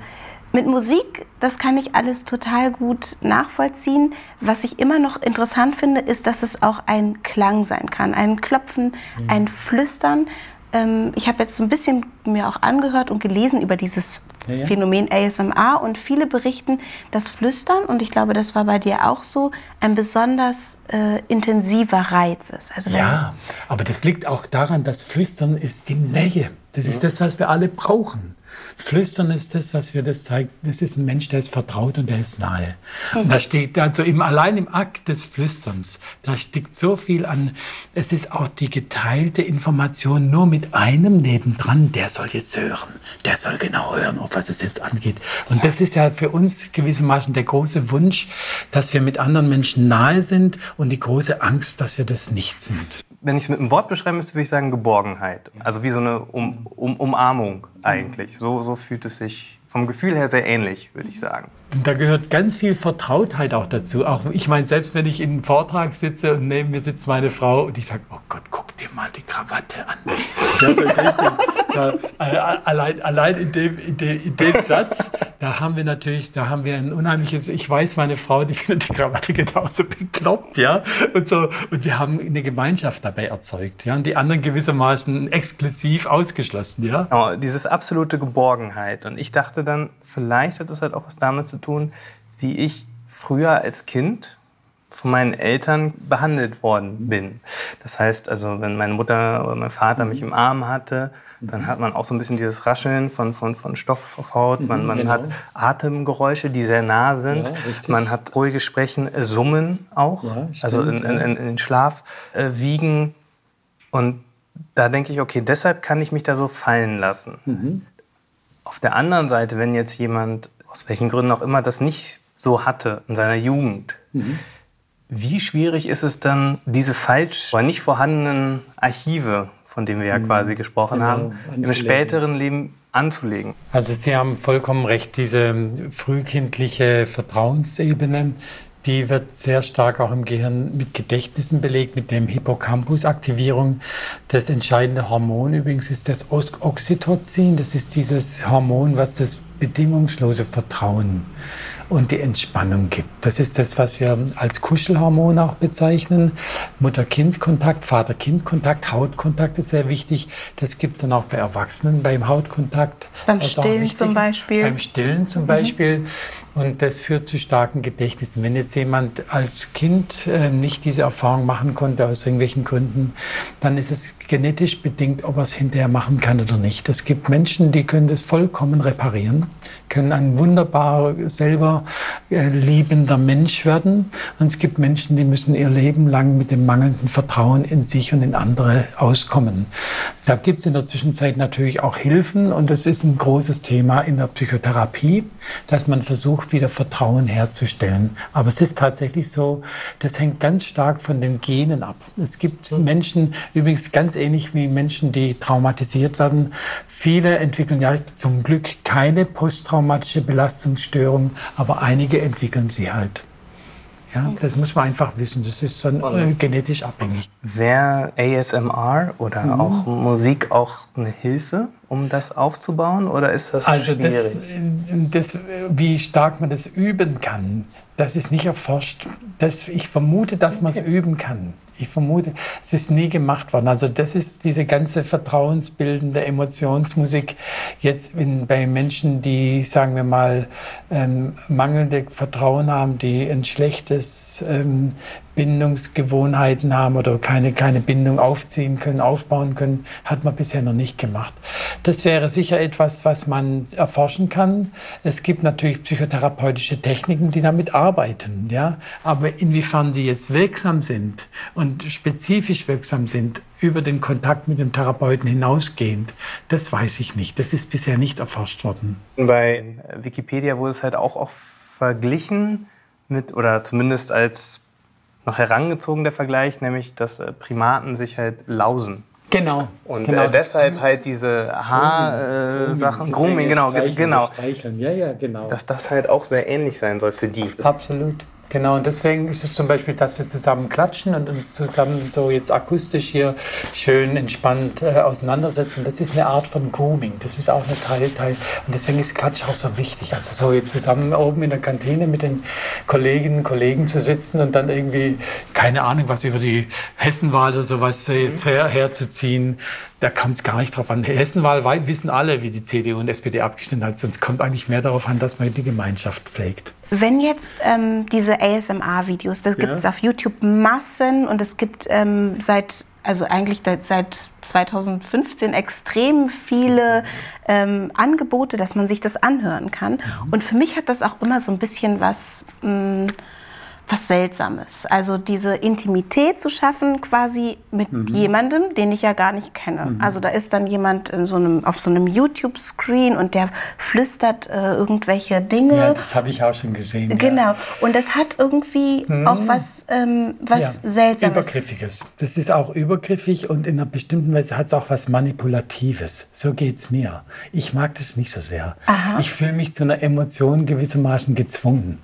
mit Musik, das kann ich alles total gut nachvollziehen. Was ich immer noch interessant finde, ist, dass es auch ein Klang sein kann, ein Klopfen, mhm. ein Flüstern. Ähm, ich habe jetzt so ein bisschen mir auch angehört und gelesen über dieses ja, ja. Phänomen ASMR und viele berichten, dass Flüstern, und ich glaube, das war bei dir auch so, ein besonders äh, intensiver Reiz ist. Also ja, aber das liegt auch daran, dass Flüstern ist die Nähe. Das ist das, was wir alle brauchen. Flüstern ist das, was wir das zeigt. Das ist ein Mensch, der ist vertraut und der ist nahe. Und da steht also im, allein im Akt des Flüsterns, da steckt so viel an. Es ist auch die geteilte Information nur mit einem nebendran, der soll jetzt hören. Der soll genau hören, auf was es jetzt angeht. Und das ist ja für uns gewissermaßen der große Wunsch, dass wir mit anderen Menschen nahe sind und die große Angst, dass wir das nicht sind wenn ich es mit einem Wort beschreiben müsste, würde ich sagen Geborgenheit. Also wie so eine um, um, Umarmung eigentlich. So, so fühlt es sich vom Gefühl her sehr ähnlich, würde ich sagen. Da gehört ganz viel Vertrautheit auch dazu. Auch ich meine, selbst wenn ich in einem Vortrag sitze und neben mir sitzt meine Frau und ich sage, oh Gott, guck dir mal die Krawatte an. Ja, so ja, äh, allein, allein in, dem, in, dem, in dem Satz, da haben wir natürlich, da haben wir ein unheimliches, ich weiß, meine Frau, die findet die Krawatte genauso bekloppt, ja, und so, und wir haben eine Gemeinschaft dabei erzeugt, ja, und die anderen gewissermaßen exklusiv ausgeschlossen, ja. Oh, dieses absolute Geborgenheit. Und ich dachte dann, vielleicht hat das halt auch was damit zu tun, wie ich früher als Kind von meinen Eltern behandelt worden bin. Das heißt, also wenn meine Mutter oder mein Vater mich im Arm hatte, dann hat man auch so ein bisschen dieses Rascheln von, von, von Stoff auf Haut. Man, man genau. hat Atemgeräusche, die sehr nah sind. Ja, man hat ruhige Sprechen, äh, Summen auch, ja, stimmt, also in, in, in, den Schlaf äh, wiegen. Und da denke ich, okay, deshalb kann ich mich da so fallen lassen. Mhm. Auf der anderen Seite, wenn jetzt jemand, aus welchen Gründen auch immer, das nicht so hatte in seiner Jugend, mhm. Wie schwierig ist es dann, diese falsch oder nicht vorhandenen Archive, von denen wir ja mhm. quasi gesprochen genau, haben, im späteren Leben anzulegen? Also Sie haben vollkommen recht, diese frühkindliche Vertrauensebene, die wird sehr stark auch im Gehirn mit Gedächtnissen belegt, mit dem Hippocampus-Aktivierung. Das entscheidende Hormon übrigens ist das Oxytocin. Das ist dieses Hormon, was das bedingungslose Vertrauen und die Entspannung gibt. Das ist das, was wir als Kuschelhormon auch bezeichnen. Mutter-Kind-Kontakt, Vater-Kind-Kontakt, Hautkontakt ist sehr wichtig. Das gibt es dann auch bei Erwachsenen beim Hautkontakt. Beim Stillen zum Beispiel. Beim Stillen zum mhm. Beispiel. Und das führt zu starken Gedächtnissen. Wenn jetzt jemand als Kind äh, nicht diese Erfahrung machen konnte, aus irgendwelchen Gründen, dann ist es genetisch bedingt, ob er es hinterher machen kann oder nicht. Es gibt Menschen, die können das vollkommen reparieren, können ein wunderbar selber äh, liebender Mensch werden. Und es gibt Menschen, die müssen ihr Leben lang mit dem mangelnden Vertrauen in sich und in andere auskommen. Da gibt es in der Zwischenzeit natürlich auch Hilfen und das ist ein großes Thema in der Psychotherapie, dass man versucht, wieder Vertrauen herzustellen. Aber es ist tatsächlich so, das hängt ganz stark von den Genen ab. Es gibt mhm. Menschen, übrigens ganz ähnlich wie Menschen, die traumatisiert werden. Viele entwickeln ja zum Glück keine posttraumatische Belastungsstörung, aber einige entwickeln sie halt. Ja, das muss man einfach wissen. Das ist dann äh, genetisch abhängig. Wäre ASMR oder mhm. auch Musik auch eine Hilfe, um das aufzubauen? Oder ist das also schwierig? Das, das, wie stark man das üben kann, das ist nicht erforscht. Das, ich vermute, dass man es üben kann. Ich vermute, es ist nie gemacht worden. Also das ist diese ganze vertrauensbildende Emotionsmusik jetzt in, bei Menschen, die, sagen wir mal, ähm, mangelnde Vertrauen haben, die ein schlechtes ähm, Bindungsgewohnheiten haben oder keine, keine Bindung aufziehen können, aufbauen können, hat man bisher noch nicht gemacht. Das wäre sicher etwas, was man erforschen kann. Es gibt natürlich psychotherapeutische Techniken, die damit arbeiten, ja. Aber inwiefern die jetzt wirksam sind und spezifisch wirksam sind, über den Kontakt mit dem Therapeuten hinausgehend, das weiß ich nicht. Das ist bisher nicht erforscht worden. Bei Wikipedia wurde es halt auch oft verglichen mit, oder zumindest als noch herangezogen, der Vergleich, nämlich dass äh, Primaten sich halt lausen. Genau. Und genau. Äh, deshalb halt diese Haarsachen, äh, Grooming, genau, genau. Ja, ja, genau. Dass das halt auch sehr ähnlich sein soll für die. Absolut. Genau, und deswegen ist es zum Beispiel, dass wir zusammen klatschen und uns zusammen so jetzt akustisch hier schön entspannt äh, auseinandersetzen. Das ist eine Art von Grooming. Das ist auch eine Teil, Teil. Und deswegen ist Klatsch auch so wichtig. Also so jetzt zusammen oben in der Kantine mit den Kolleginnen und Kollegen zu sitzen und dann irgendwie, keine Ahnung, was über die Hessenwahl oder sowas jetzt her, herzuziehen da kommt es gar nicht drauf an. Hessenwahl wissen alle, wie die CDU und SPD abgestimmt hat. Sonst kommt eigentlich mehr darauf an, dass man die Gemeinschaft pflegt. Wenn jetzt ähm, diese ASMR-Videos, das gibt es auf YouTube Massen und es gibt ähm, seit also eigentlich seit 2015 extrem viele ähm, Angebote, dass man sich das anhören kann. Mhm. Und für mich hat das auch immer so ein bisschen was. Mh, mm, was Seltsames. Also diese Intimität zu schaffen quasi mit mhm. jemandem, den ich ja gar nicht kenne. Mhm. Also da ist dann jemand in so einem, auf so einem YouTube-Screen und der flüstert äh, irgendwelche Dinge. Ja, das habe ich auch schon gesehen. Genau. Ja. Und das hat irgendwie mhm. auch was, ähm, was ja. Seltsames. Übergriffiges. Das ist auch übergriffig und in einer bestimmten Weise hat es auch was Manipulatives. So geht es mir. Ich mag das nicht so sehr. Aha. Ich fühle mich zu einer Emotion gewissermaßen gezwungen.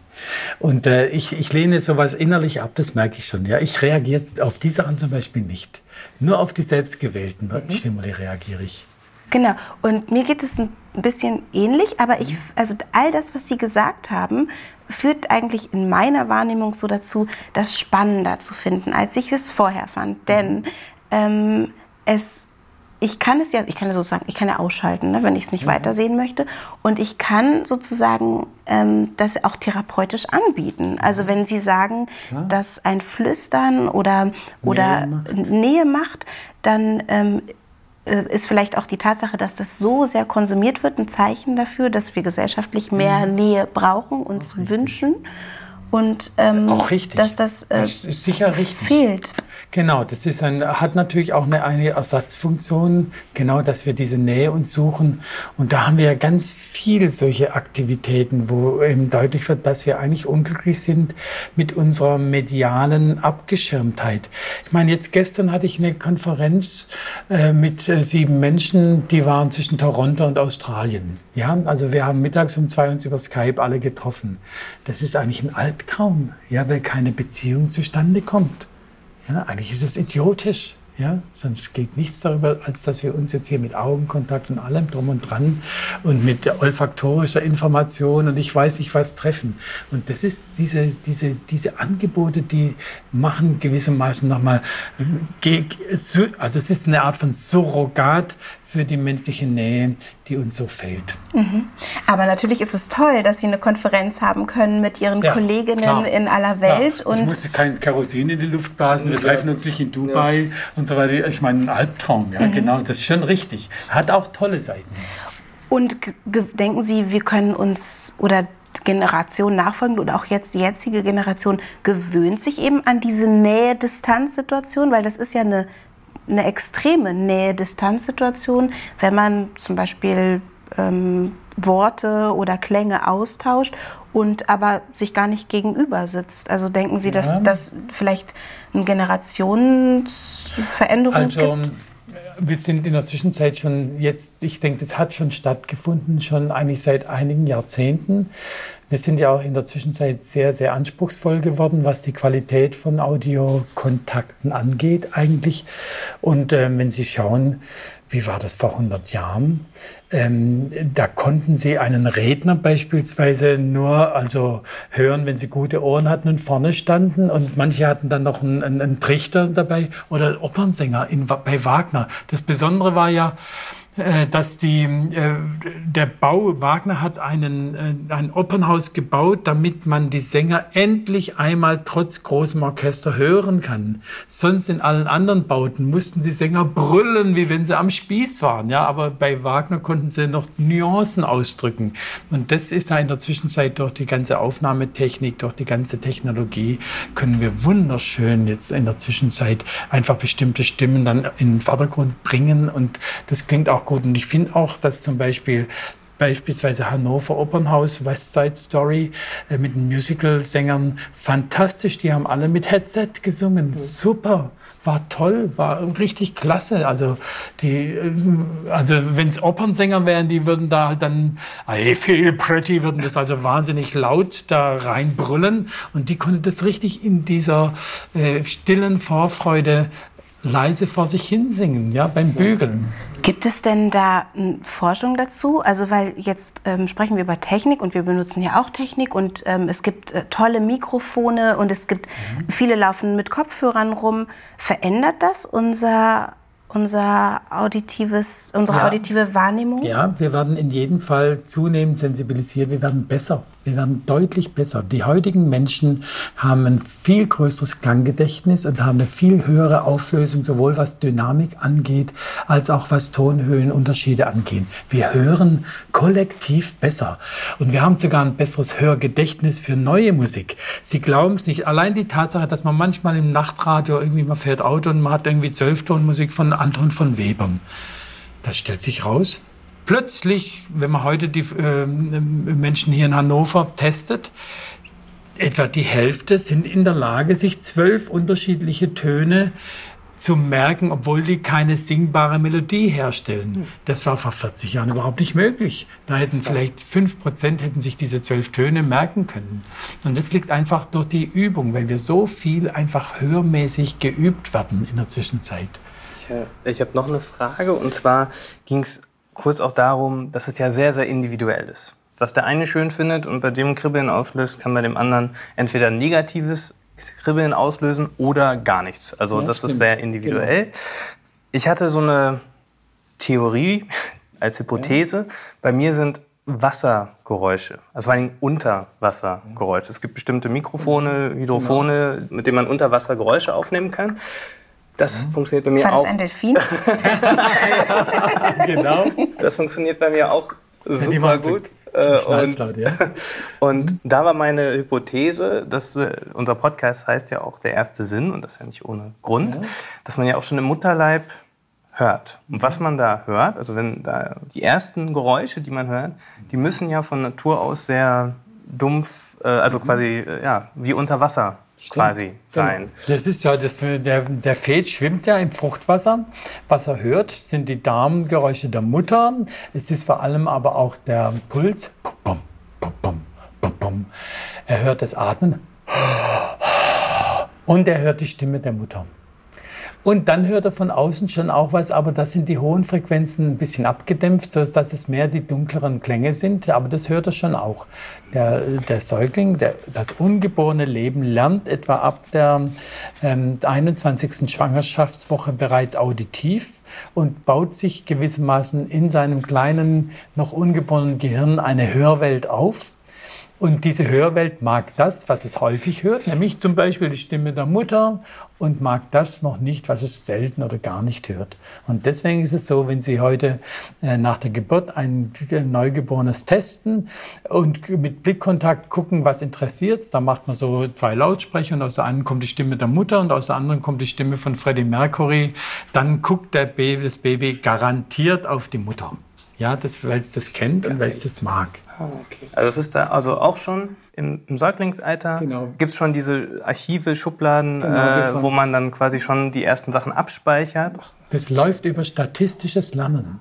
Und äh, ich, ich lehne sowas innerlich ab, das merke ich schon. Ja, ich reagiere auf diese Sachen zum Beispiel nicht. Nur auf die selbstgewählten mhm. Stimuli reagiere ich. Genau. Und mir geht es ein bisschen ähnlich, aber ich, also all das, was Sie gesagt haben, führt eigentlich in meiner Wahrnehmung so dazu, das spannender zu finden, als ich es vorher fand. Denn mhm. ähm, es ich kann es ja, ich kann ja sozusagen, ich kann ja ausschalten, ne, wenn ich es nicht mhm. weitersehen möchte. Und ich kann sozusagen ähm, das auch therapeutisch anbieten. Also wenn Sie sagen, ja. dass ein Flüstern oder, oder Nähe macht, Nähe macht dann ähm, äh, ist vielleicht auch die Tatsache, dass das so sehr konsumiert wird, ein Zeichen dafür, dass wir gesellschaftlich mehr mhm. Nähe brauchen, uns wünschen. Und ähm, auch richtig. dass das, äh, das ist sicher richtig. fehlt. Genau, das ist ein, hat natürlich auch eine, eine Ersatzfunktion, genau, dass wir diese Nähe uns suchen. Und da haben wir ja ganz viel solche Aktivitäten, wo eben deutlich wird, dass wir eigentlich unglücklich sind mit unserer medialen Abgeschirmtheit. Ich meine, jetzt gestern hatte ich eine Konferenz äh, mit äh, sieben Menschen, die waren zwischen Toronto und Australien. Ja, also wir haben mittags um zwei uns über Skype alle getroffen. Das ist eigentlich ein Albtraum, ja, weil keine Beziehung zustande kommt. Ja, eigentlich ist es idiotisch. Ja, sonst geht nichts darüber, als dass wir uns jetzt hier mit Augenkontakt und allem drum und dran und mit olfaktorischer Information und ich weiß nicht was treffen. Und das ist diese, diese, diese Angebote, die machen gewissermaßen nochmal, also es ist eine Art von Surrogat für die menschliche Nähe, die uns so fehlt. Mhm. Aber natürlich ist es toll, dass Sie eine Konferenz haben können mit Ihren ja, Kolleginnen klar. in aller Welt. Ja, ich und musste kein Kerosin in die Luft blasen, wir treffen uns nicht in Dubai ja. Und so weiter. Ich meine, ein Albtraum, ja, mhm. genau, das ist schon richtig. Hat auch tolle Seiten. Und denken Sie, wir können uns oder Generation nachfolgend oder auch jetzt die jetzige Generation gewöhnt sich eben an diese Nähe-Distanz-Situation, weil das ist ja eine eine extreme Nähe-Distanz-Situation, wenn man zum Beispiel ähm, Worte oder Klänge austauscht und aber sich gar nicht gegenüber sitzt. Also denken Sie, dass das vielleicht eine Generationsveränderung also, gibt? Wir sind in der Zwischenzeit schon jetzt, ich denke, das hat schon stattgefunden, schon eigentlich seit einigen Jahrzehnten. Wir sind ja auch in der Zwischenzeit sehr, sehr anspruchsvoll geworden, was die Qualität von Audiokontakten angeht eigentlich. Und äh, wenn Sie schauen, wie war das vor 100 Jahren? Ähm, da konnten Sie einen Redner beispielsweise nur also hören, wenn Sie gute Ohren hatten und vorne standen. Und manche hatten dann noch einen, einen Trichter dabei oder Opernsänger in, bei Wagner. Das Besondere war ja, dass die, äh, der Bau, Wagner hat einen, äh, ein Opernhaus gebaut, damit man die Sänger endlich einmal trotz großem Orchester hören kann. Sonst in allen anderen Bauten mussten die Sänger brüllen, wie wenn sie am Spieß waren. Ja, aber bei Wagner konnten sie noch Nuancen ausdrücken. Und das ist ja in der Zwischenzeit durch die ganze Aufnahmetechnik, durch die ganze Technologie, können wir wunderschön jetzt in der Zwischenzeit einfach bestimmte Stimmen dann in den Vordergrund bringen. Und das klingt auch gut. Und ich finde auch, dass zum Beispiel beispielsweise Hannover Opernhaus, West Side Story äh, mit den Musical-Sängern fantastisch. Die haben alle mit Headset gesungen. Mhm. Super. War toll, war richtig klasse. Also die, äh, also wenn es Opernsänger wären, die würden da halt dann I feel pretty, würden das also wahnsinnig laut da reinbrüllen und die konnte das richtig in dieser äh, stillen Vorfreude leise vor sich hin singen, ja, beim Bügeln. Gibt es denn da Forschung dazu? Also weil jetzt ähm, sprechen wir über Technik und wir benutzen ja auch Technik und ähm, es gibt äh, tolle Mikrofone und es gibt mhm. viele laufen mit Kopfhörern rum. Verändert das unser unser auditives, unsere ja. auditive Wahrnehmung? Ja, wir werden in jedem Fall zunehmend sensibilisiert. Wir werden besser. Wir werden deutlich besser. Die heutigen Menschen haben ein viel größeres Klanggedächtnis und haben eine viel höhere Auflösung, sowohl was Dynamik angeht, als auch was Tonhöhenunterschiede angeht. Wir hören kollektiv besser. Und wir haben sogar ein besseres Hörgedächtnis für neue Musik. Sie glauben es nicht. Allein die Tatsache, dass man manchmal im Nachtradio irgendwie, man fährt Auto und man hat irgendwie Zwölftonmusik von Anton von Webern. Das stellt sich raus, plötzlich, wenn man heute die äh, Menschen hier in Hannover testet, etwa die Hälfte sind in der Lage, sich zwölf unterschiedliche Töne zu merken, obwohl die keine singbare Melodie herstellen. Hm. Das war vor 40 Jahren überhaupt nicht möglich. Da hätten vielleicht fünf Prozent hätten sich diese zwölf Töne merken können. Und das liegt einfach durch die Übung, weil wir so viel einfach hörmäßig geübt werden in der Zwischenzeit. Ich, äh, ich habe noch eine Frage und zwar ging es kurz auch darum, dass es ja sehr, sehr individuell ist. Was der eine schön findet und bei dem Kribbeln auslöst, kann bei dem anderen entweder ein negatives Kribbeln auslösen oder gar nichts. Also ja, das stimmt. ist sehr individuell. Genau. Ich hatte so eine Theorie *laughs* als Hypothese. Ja. Bei mir sind Wassergeräusche, also vor allem Unterwassergeräusche. Es gibt bestimmte Mikrofone, Hydrophone, genau. mit denen man unter Wasser Geräusche aufnehmen kann. Das mhm. funktioniert bei mir War auch. War das ein Delfin? *laughs* genau. Das funktioniert bei mir auch super gut. Äh, und, ja. *laughs* und mhm. da war meine Hypothese, dass äh, unser Podcast heißt ja auch der erste Sinn und das ist ja nicht ohne Grund, ja. dass man ja auch schon im Mutterleib hört. Und was man da hört, also wenn da die ersten Geräusche, die man hört, die müssen ja von Natur aus sehr dumpf, äh, also mhm. quasi ja wie unter Wasser quasi sein. Das ist ja, das, der, der Fet schwimmt ja im Fruchtwasser. Was er hört, sind die Darmgeräusche der Mutter. Es ist vor allem aber auch der Puls. Bum, bum, bum, bum, bum. Er hört das Atmen. Und er hört die Stimme der Mutter. Und dann hört er von außen schon auch was, aber da sind die hohen Frequenzen ein bisschen abgedämpft, so dass es mehr die dunkleren Klänge sind. Aber das hört er schon auch. Der, der Säugling, der, das ungeborene Leben lernt etwa ab der ähm, 21. Schwangerschaftswoche bereits auditiv und baut sich gewissermaßen in seinem kleinen, noch ungeborenen Gehirn eine Hörwelt auf und diese Hörwelt mag das, was es häufig hört, nämlich zum Beispiel die Stimme der Mutter und mag das noch nicht, was es selten oder gar nicht hört. Und deswegen ist es so, wenn Sie heute äh, nach der Geburt ein Neugeborenes testen und mit Blickkontakt gucken, was interessiert, da macht man so zwei Lautsprecher und aus der einen kommt die Stimme der Mutter und aus der anderen kommt die Stimme von Freddie Mercury, dann guckt der Baby, das Baby garantiert auf die Mutter. Ja, weil es das kennt und weil es das mag. Ah, okay. Also es ist da also auch schon im, im Säuglingsalter genau. gibt es schon diese Archive, Schubladen, genau, äh, wo man dann quasi schon die ersten Sachen abspeichert. Das läuft über statistisches Lernen.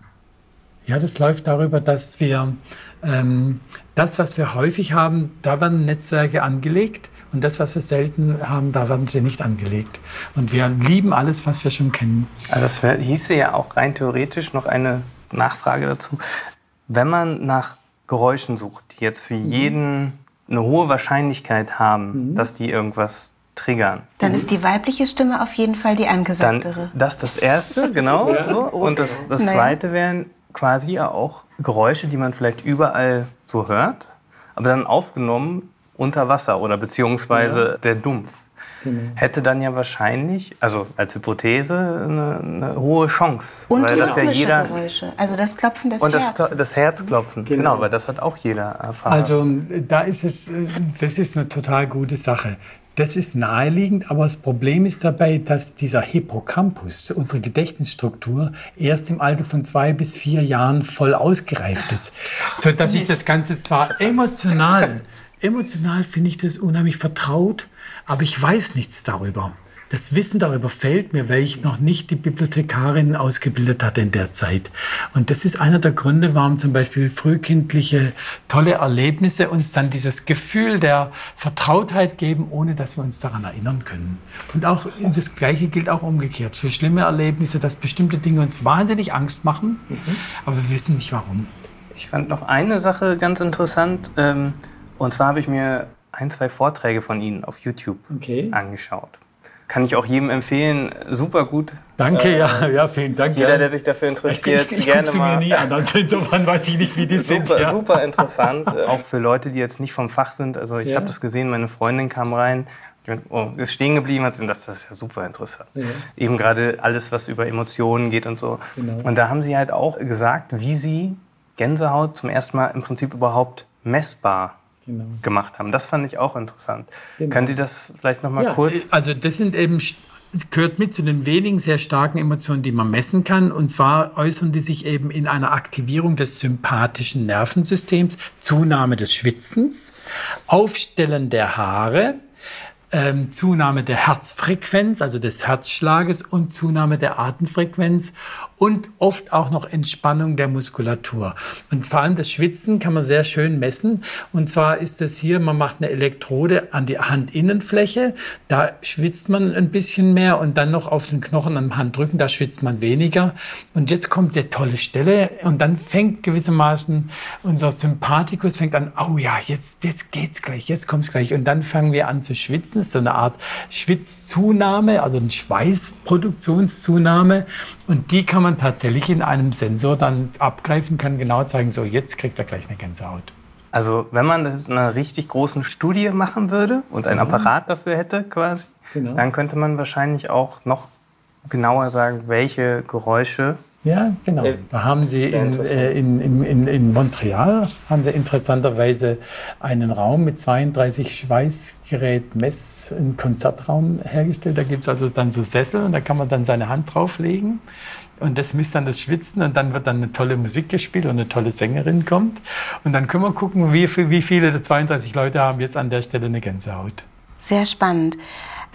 Ja, das läuft darüber, dass wir ähm, das, was wir häufig haben, da werden Netzwerke angelegt. Und das, was wir selten haben, da werden sie nicht angelegt. Und wir lieben alles, was wir schon kennen. Also das hieße ja auch rein theoretisch noch eine Nachfrage dazu. Wenn man nach Geräuschen sucht, die jetzt für mhm. jeden eine hohe Wahrscheinlichkeit haben, mhm. dass die irgendwas triggern. Dann ist die weibliche Stimme auf jeden Fall die angesagtere. Dann, das ist das Erste, genau. *laughs* ja. so. Und das, das Zweite wären quasi auch Geräusche, die man vielleicht überall so hört, aber dann aufgenommen unter Wasser oder beziehungsweise ja. der Dumpf. Genau. Hätte dann ja wahrscheinlich, also als Hypothese, eine, eine hohe Chance. Und weil das ja jeder, Geräusche, also das Klopfen des und Herzens. Und das Herzklopfen, genau. genau, weil das hat auch jeder erfahren. Also da ist es, das ist eine total gute Sache. Das ist naheliegend, aber das Problem ist dabei, dass dieser Hippocampus, unsere Gedächtnisstruktur, erst im Alter von zwei bis vier Jahren voll ausgereift ist. So dass ich das Ganze zwar emotional, emotional finde ich das unheimlich vertraut, aber ich weiß nichts darüber. Das Wissen darüber fehlt mir, weil ich noch nicht die Bibliothekarin ausgebildet hatte in der Zeit. Und das ist einer der Gründe, warum zum Beispiel frühkindliche tolle Erlebnisse uns dann dieses Gefühl der Vertrautheit geben, ohne dass wir uns daran erinnern können. Und auch das Gleiche gilt auch umgekehrt für schlimme Erlebnisse, dass bestimmte Dinge uns wahnsinnig Angst machen, mhm. aber wir wissen nicht warum. Ich fand noch eine Sache ganz interessant. Ähm, und zwar habe ich mir ein, zwei Vorträge von Ihnen auf YouTube okay. angeschaut. Kann ich auch jedem empfehlen. Super gut. Danke, äh, ja, ja, vielen Dank. Jeder, ja. der sich dafür interessiert, ich, ich, ich gerne sie mir nie an. Also insofern weiß ich nicht, wie die super, sind. Ja. Super interessant. *laughs* Auch für Leute, die jetzt nicht vom Fach sind. Also ich ja. habe das gesehen, meine Freundin kam rein, oh, ist stehen geblieben, hat und dachte, das ist ja super interessant. Ja. Eben gerade alles, was über Emotionen geht und so. Genau. Und da haben sie halt auch gesagt, wie sie Gänsehaut zum ersten Mal im Prinzip überhaupt messbar genau. gemacht haben. Das fand ich auch interessant. Genau. Können Sie das vielleicht noch mal ja, kurz? Also das sind eben gehört mit zu den wenigen sehr starken Emotionen, die man messen kann. Und zwar äußern die sich eben in einer Aktivierung des sympathischen Nervensystems, Zunahme des Schwitzens, Aufstellen der Haare, ähm, Zunahme der Herzfrequenz, also des Herzschlages und Zunahme der Atemfrequenz und oft auch noch Entspannung der Muskulatur. Und vor allem das Schwitzen kann man sehr schön messen. Und zwar ist das hier, man macht eine Elektrode an die Handinnenfläche, da schwitzt man ein bisschen mehr und dann noch auf den Knochen am Handrücken, da schwitzt man weniger. Und jetzt kommt die tolle Stelle und dann fängt gewissermaßen unser Sympathikus fängt an, oh ja, jetzt, jetzt geht's gleich, jetzt kommt's gleich. Und dann fangen wir an zu schwitzen ist so eine Art Schwitzzunahme, also eine Schweißproduktionszunahme. Und die kann man tatsächlich in einem Sensor dann abgreifen, kann genau zeigen, so jetzt kriegt er gleich eine Gänsehaut. Also wenn man das in einer richtig großen Studie machen würde und einen Apparat dafür hätte quasi, genau. dann könnte man wahrscheinlich auch noch genauer sagen, welche Geräusche ja, genau. Äh, da haben sie in, äh, in, in, in, Montreal haben sie interessanterweise einen Raum mit 32 Schweißgerät Mess, einen Konzertraum hergestellt. Da gibt es also dann so Sessel und da kann man dann seine Hand drauflegen und das misst dann das Schwitzen und dann wird dann eine tolle Musik gespielt und eine tolle Sängerin kommt. Und dann können wir gucken, wie, wie viele der 32 Leute haben jetzt an der Stelle eine Gänsehaut. Sehr spannend.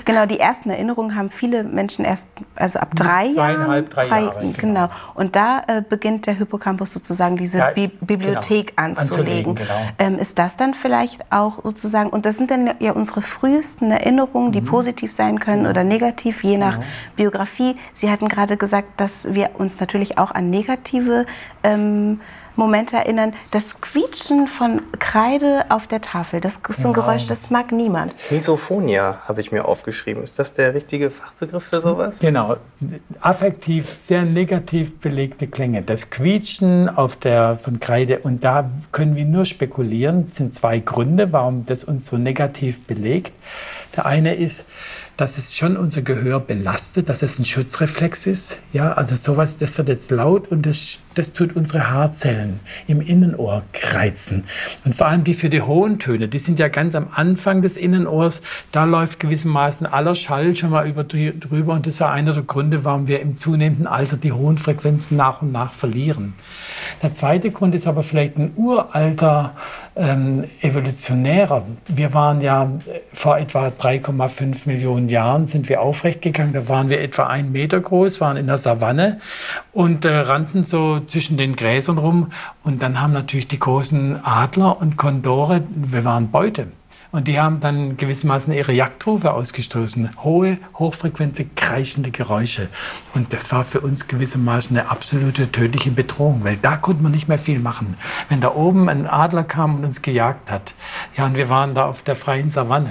Genau, die ersten Erinnerungen haben viele Menschen erst, also ab drei Jahren. drei, drei Jahre. Genau. genau. Und da äh, beginnt der Hippocampus sozusagen diese ja, Bi Bibliothek genau. anzulegen. anzulegen genau. ähm, ist das dann vielleicht auch sozusagen, und das sind dann ja unsere frühesten Erinnerungen, die mhm. positiv sein können genau. oder negativ, je nach genau. Biografie. Sie hatten gerade gesagt, dass wir uns natürlich auch an negative ähm, Momente erinnern. Das Quietschen von Kreide auf der Tafel, das ist so ein Geräusch, das mag niemand. Misophonia habe ich mir aufgeschrieben. Ist das der richtige Fachbegriff für sowas? Genau. Affektiv sehr negativ belegte Klänge. Das Quietschen auf der, von Kreide. Und da können wir nur spekulieren. Es sind zwei Gründe, warum das uns so negativ belegt. Der eine ist, dass es schon unser Gehör belastet, dass es ein Schutzreflex ist. Ja, also sowas, das wird jetzt laut und das, das tut unsere Haarzellen im Innenohr reizen. Und vor allem die für die hohen Töne, die sind ja ganz am Anfang des Innenohrs, da läuft gewissermaßen aller Schall schon mal über, drüber und das war einer der Gründe, warum wir im zunehmenden Alter die hohen Frequenzen nach und nach verlieren. Der zweite Grund ist aber vielleicht ein uralter ähm, evolutionärer. Wir waren ja äh, vor etwa 3,5 Millionen Jahren sind wir aufrecht gegangen. Da waren wir etwa einen Meter groß, waren in der Savanne und äh, rannten so zwischen den Gräsern rum. Und dann haben natürlich die großen Adler und Kondore, wir waren Beute. Und die haben dann gewissermaßen ihre Jagdrufe ausgestoßen. Hohe, hochfrequente, kreischende Geräusche. Und das war für uns gewissermaßen eine absolute tödliche Bedrohung, weil da konnte man nicht mehr viel machen. Wenn da oben ein Adler kam und uns gejagt hat, ja, und wir waren da auf der freien Savanne,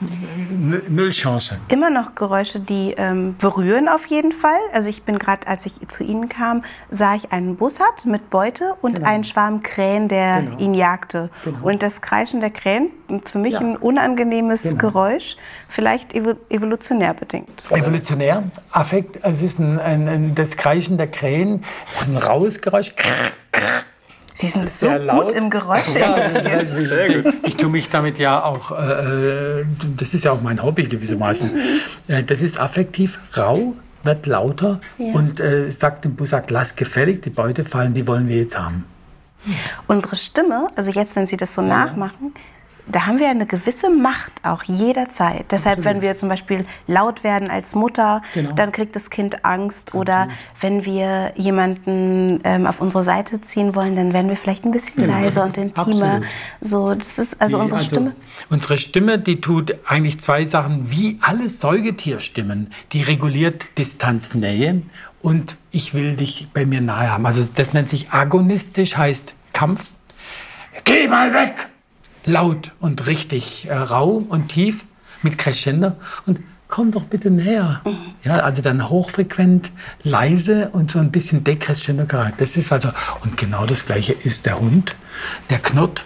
Null Chance. Immer noch Geräusche, die ähm, berühren auf jeden Fall. Also ich bin gerade, als ich zu Ihnen kam, sah ich einen Bussard mit Beute und genau. einen Schwarm Krähen, der genau. ihn jagte. Genau. Und das Kreischen der Krähen, für mich ja. ein unangenehmes genau. Geräusch, vielleicht evolutionär bedingt. Evolutionär, Affekt, es ist ein, ein, ein, das Kreischen der Krähen, es ist ein raues Geräusch. Sie sind so gut im Geräusch *laughs* ja, ich, ich tue mich damit ja auch, äh, das ist ja auch mein Hobby gewissermaßen. Äh, das ist affektiv rau, wird lauter ja. und äh, sagt dem Busak, lass gefällig, die Beute fallen, die wollen wir jetzt haben. Unsere Stimme, also jetzt, wenn Sie das so ja. nachmachen, da haben wir eine gewisse Macht auch jederzeit. Deshalb, Absolut. wenn wir zum Beispiel laut werden als Mutter, genau. dann kriegt das Kind Angst. Oder wenn wir jemanden ähm, auf unsere Seite ziehen wollen, dann werden wir vielleicht ein bisschen genau. leiser und intimer. So, das ist also die, unsere also, Stimme. Unsere Stimme, die tut eigentlich zwei Sachen, wie alle Säugetierstimmen. Die reguliert Distanznähe und ich will dich bei mir nahe haben. Also das nennt sich agonistisch, heißt Kampf. Geh mal weg! Laut und richtig äh, rau und tief mit Crescendo und komm doch bitte näher. Mhm. Ja, also dann hochfrequent, leise und so ein bisschen decrescendo Charakter. Das ist also, und genau das Gleiche ist der Hund. Der knurrt,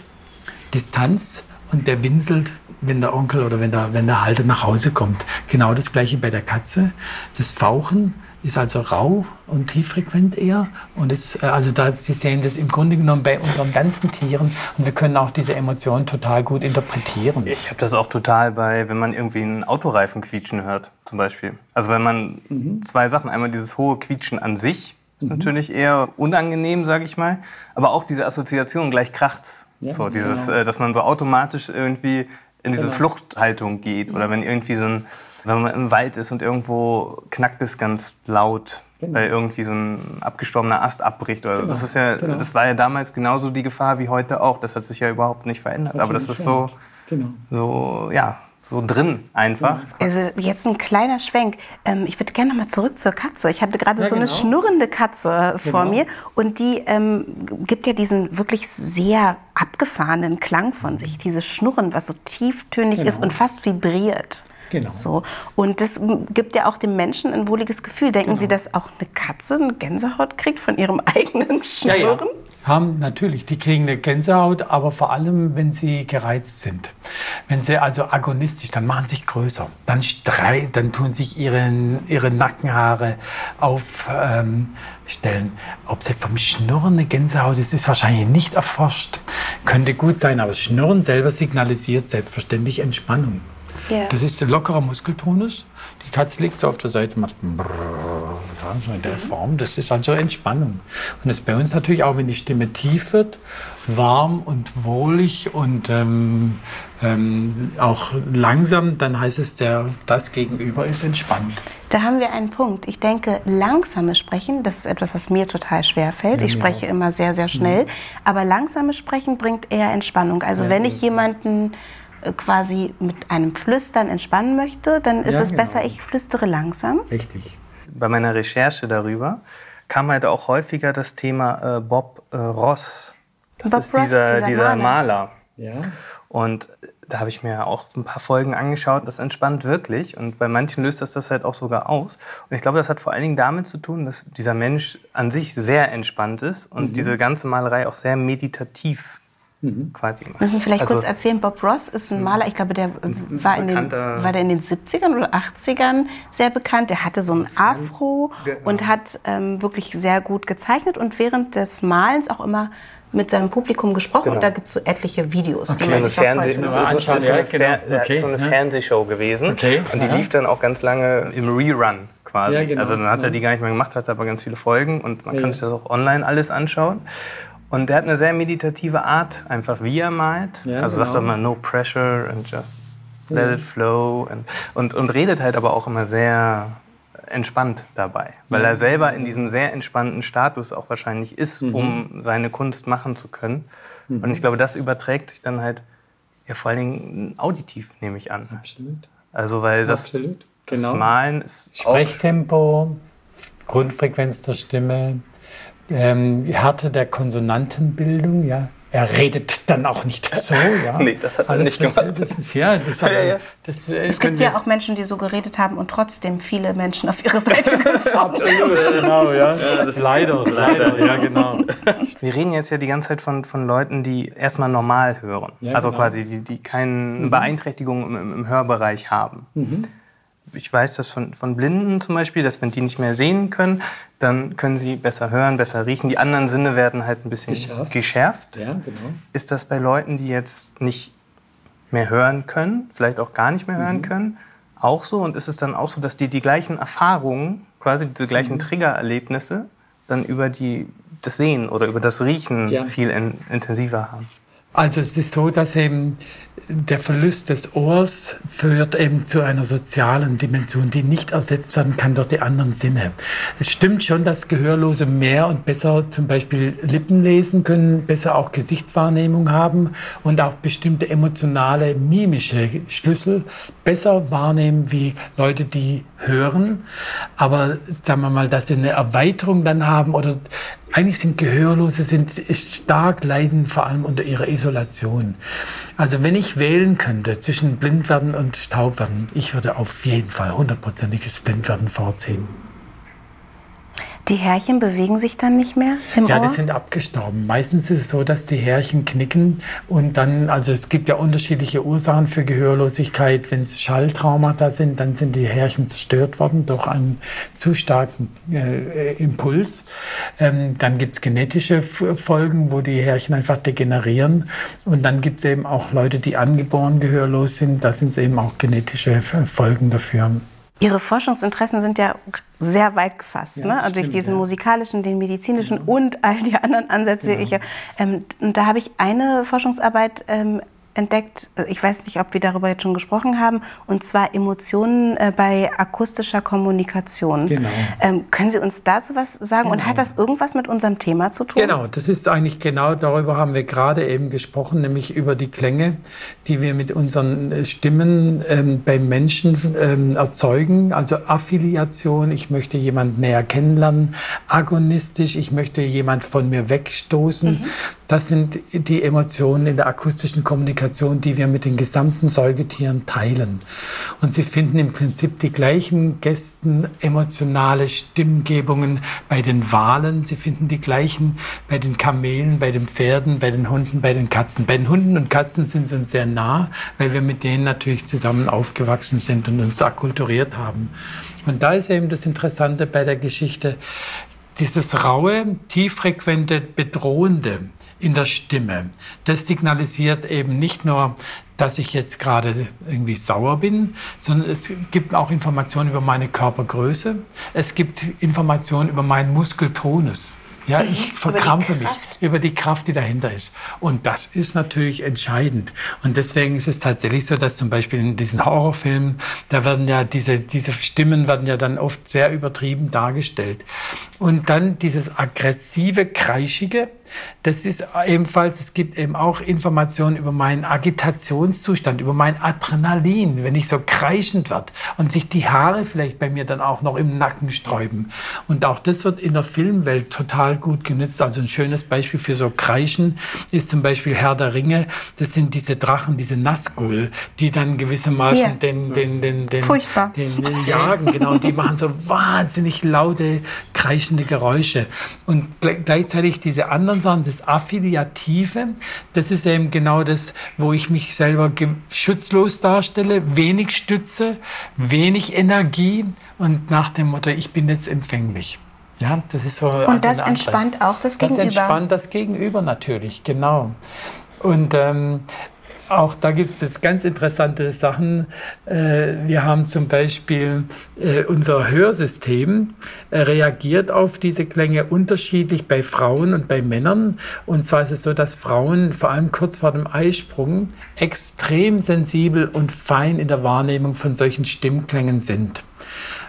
Distanz und der winselt, wenn der Onkel oder wenn der, wenn der Halter nach Hause kommt. Genau das Gleiche bei der Katze. Das Fauchen, ist also rau und tieffrequent eher. Und es, äh, also da, Sie sehen das im Grunde genommen bei unseren ganzen Tieren. Und wir können auch diese Emotionen total gut interpretieren. Ich habe das auch total bei, wenn man irgendwie einen Autoreifen quietschen hört, zum Beispiel. Also wenn man mhm. zwei Sachen, einmal dieses hohe Quietschen an sich, ist mhm. natürlich eher unangenehm, sage ich mal. Aber auch diese Assoziation, gleich kracht's. Ja, so, dieses, genau. äh, dass man so automatisch irgendwie in diese genau. Fluchthaltung geht. Oder wenn irgendwie so ein wenn man im Wald ist und irgendwo knackt es ganz laut, genau. weil irgendwie so ein abgestorbener Ast abbricht. Oder genau. das, ist ja, genau. das war ja damals genauso die Gefahr wie heute auch. Das hat sich ja überhaupt nicht verändert. Aber das ist so, genau. so, ja, so drin einfach. Also jetzt ein kleiner Schwenk. Ähm, ich würde gerne noch mal zurück zur Katze. Ich hatte gerade ja, so genau. eine schnurrende Katze genau. vor mir und die ähm, gibt ja diesen wirklich sehr abgefahrenen Klang von sich. Dieses Schnurren, was so tieftönig genau. ist und fast vibriert. Genau. So. Und das gibt ja auch dem Menschen ein wohliges Gefühl. Denken genau. Sie, dass auch eine Katze eine Gänsehaut kriegt von ihrem *laughs* eigenen Schnurren? Ja, ja. Haben natürlich, die kriegen eine Gänsehaut, aber vor allem, wenn sie gereizt sind. Wenn sie also agonistisch, dann machen sie sich größer. Dann streit, dann tun sich ihre, ihre Nackenhaare aufstellen. Ähm, Ob sie vom Schnurren eine Gänsehaut ist, ist wahrscheinlich nicht erforscht. Könnte gut sein, aber das Schnurren selber signalisiert selbstverständlich Entspannung. Yeah. Das ist ein lockerer Muskeltonus. Die Katze liegt so auf der Seite, macht ja, so in der Form. Das ist also Entspannung. Und das ist bei uns natürlich auch, wenn die Stimme tief wird, warm und wohlig und ähm, ähm, auch langsam, dann heißt es, der, das Gegenüber ist entspannt. Da haben wir einen Punkt. Ich denke, langsames Sprechen, das ist etwas, was mir total schwer fällt. Ja, ich spreche auch. immer sehr, sehr schnell. Ja. Aber langsames Sprechen bringt eher Entspannung. Also ja, wenn ich jemanden quasi mit einem Flüstern entspannen möchte, dann ist ja, es genau. besser, ich flüstere langsam. Richtig. Bei meiner Recherche darüber kam halt auch häufiger das Thema äh, Bob äh, Ross. Das Bob ist Ross, dieser, dieser, dieser Maler. Ja. Und da habe ich mir auch ein paar Folgen angeschaut. Das entspannt wirklich. Und bei manchen löst das das halt auch sogar aus. Und ich glaube, das hat vor allen Dingen damit zu tun, dass dieser Mensch an sich sehr entspannt ist und mhm. diese ganze Malerei auch sehr meditativ mhm. quasi macht. Müssen vielleicht also, kurz erzählen, Bob Ross ist ein Maler, ich glaube, der war in, den, war der in den 70ern oder 80ern sehr bekannt. Der hatte so ein Afro genau. und hat ähm, wirklich sehr gut gezeichnet und während des Malens auch immer mit seinem Publikum gesprochen genau. und da gibt es so etliche Videos, okay. die man sich Fernseh so, so, so, so, eine, Fer okay. so eine Fernsehshow gewesen okay. und die Aha. lief dann auch ganz lange im Rerun quasi. Ja, genau. Also dann hat er die gar nicht mehr gemacht, hat aber ganz viele Folgen und man ja, kann sich das auch online alles anschauen. Und der hat eine sehr meditative Art, einfach wie er malt. Ja, also genau. sagt er immer no pressure and just let it flow und, und, und redet halt aber auch immer sehr entspannt dabei, weil ja. er selber in diesem sehr entspannten Status auch wahrscheinlich ist, mhm. um seine Kunst machen zu können. Mhm. Und ich glaube, das überträgt sich dann halt ja vor allen Dingen auditiv, nehme ich an. Absolut. Also weil das, Absolut. das genau. Malen ist Sprechtempo, Grundfrequenz der Stimme, ähm, Härte der Konsonantenbildung, ja, er redet dann auch nicht so. Ja. *laughs* nee, das hat er Alles, nicht gemacht. Das, das, ja, das hat, ja, ja. Das, äh, es gibt ja auch Menschen, die so geredet haben und trotzdem viele Menschen auf ihre Seite *laughs* gesorgt Absolut, genau, ja. ja leider, leider, ja, genau. Wir reden jetzt ja die ganze Zeit von, von Leuten, die erstmal normal hören. also genau. quasi, die, die keine mhm. Beeinträchtigung im, im, Hörbereich haben. Mhm ich weiß das von, von Blinden zum Beispiel, dass wenn die nicht mehr sehen können, dann können sie besser hören, besser riechen. Die anderen Sinne werden halt ein bisschen geschärft. geschärft. Ja, genau. Ist das bei Leuten, die jetzt nicht mehr hören können, vielleicht auch gar nicht mehr hören mhm. können, auch so? Und ist es dann auch so, dass die die gleichen Erfahrungen, quasi diese gleichen mhm. Triggererlebnisse, dann über die, das Sehen oder über das Riechen ja. viel in, intensiver haben? Also es ist so, dass eben der Verlust des Ohrs führt eben zu einer sozialen Dimension, die nicht ersetzt werden kann durch die anderen Sinne. Es stimmt schon, dass Gehörlose mehr und besser zum Beispiel Lippen lesen können, besser auch Gesichtswahrnehmung haben und auch bestimmte emotionale, mimische Schlüssel besser wahrnehmen wie Leute, die hören. Aber sagen wir mal, dass sie eine Erweiterung dann haben oder eigentlich sind Gehörlose sind stark leiden vor allem unter ihrer Isolation. Also wenn ich wählen könnte zwischen Blindwerden und Taubwerden, ich würde auf jeden Fall hundertprozentiges Blindwerden vorziehen. Die Härchen bewegen sich dann nicht mehr im ja, Ohr? Die sind abgestorben. Meistens ist es so, dass die Härchen knicken und dann, also es gibt ja unterschiedliche Ursachen für Gehörlosigkeit. Wenn es Schalltraumata sind, dann sind die Härchen zerstört worden durch einen zu starken äh, Impuls. Ähm, dann gibt es genetische Folgen, wo die Härchen einfach degenerieren. Und dann gibt es eben auch Leute, die angeboren gehörlos sind. Da sind es eben auch genetische Folgen dafür. Ihre Forschungsinteressen sind ja sehr weit gefasst, ja, ne? also durch diesen ja. musikalischen, den medizinischen genau. und all die anderen Ansätze. Genau. Ich, ähm, und da habe ich eine Forschungsarbeit ähm, entdeckt, ich weiß nicht, ob wir darüber jetzt schon gesprochen haben, und zwar Emotionen äh, bei akustischer Kommunikation. Genau. Ähm, können Sie uns dazu was sagen? Genau. Und hat das irgendwas mit unserem Thema zu tun? Genau, das ist eigentlich genau darüber haben wir gerade eben gesprochen, nämlich über die Klänge, die wir mit unseren äh, Stimmen ähm, beim Menschen ähm, erzeugen. Also Affiliation, ich möchte jemanden näher kennenlernen, agonistisch, ich möchte jemand von mir wegstoßen. Mhm. Das sind die Emotionen in der akustischen Kommunikation, die wir mit den gesamten Säugetieren teilen. Und sie finden im Prinzip die gleichen Gästen, emotionale Stimmgebungen bei den Walen. Sie finden die gleichen bei den Kamelen, bei den Pferden, bei den Hunden, bei den Katzen. Bei den Hunden und Katzen sind sie uns sehr nah, weil wir mit denen natürlich zusammen aufgewachsen sind und uns akkulturiert haben. Und da ist eben das Interessante bei der Geschichte, dieses raue, tieffrequente, bedrohende in der Stimme. Das signalisiert eben nicht nur, dass ich jetzt gerade irgendwie sauer bin, sondern es gibt auch Informationen über meine Körpergröße. Es gibt Informationen über meinen Muskeltonus. Ja, mhm. ich verkrampfe mich über die Kraft, die dahinter ist. Und das ist natürlich entscheidend. Und deswegen ist es tatsächlich so, dass zum Beispiel in diesen Horrorfilmen, da werden ja diese, diese Stimmen werden ja dann oft sehr übertrieben dargestellt. Und dann dieses aggressive, kreischige, das ist ebenfalls, es gibt eben auch Informationen über meinen Agitationszustand, über mein Adrenalin, wenn ich so kreischend werde und sich die Haare vielleicht bei mir dann auch noch im Nacken sträuben. Und auch das wird in der Filmwelt total gut genützt. Also ein schönes Beispiel für so Kreischen ist zum Beispiel Herr der Ringe. Das sind diese Drachen, diese Nazgul, die dann gewissermaßen ja. den, den, den, den, Furchtbar. den, den jagen. Genau, die machen so wahnsinnig laute, kreischende Geräusche. Und gleichzeitig diese anderen Sachen, das Affiliative, das ist eben genau das, wo ich mich selber schutzlos darstelle, wenig Stütze, wenig Energie und nach dem Motto, ich bin jetzt empfänglich. Ja, das ist so. Und also das entspannt auch das Gegenüber. Das entspannt das Gegenüber natürlich, genau. Und ähm, auch da gibt es jetzt ganz interessante Sachen. Äh, wir haben zum Beispiel äh, unser Hörsystem äh, reagiert auf diese Klänge unterschiedlich bei Frauen und bei Männern. Und zwar ist es so, dass Frauen vor allem kurz vor dem Eisprung extrem sensibel und fein in der Wahrnehmung von solchen Stimmklängen sind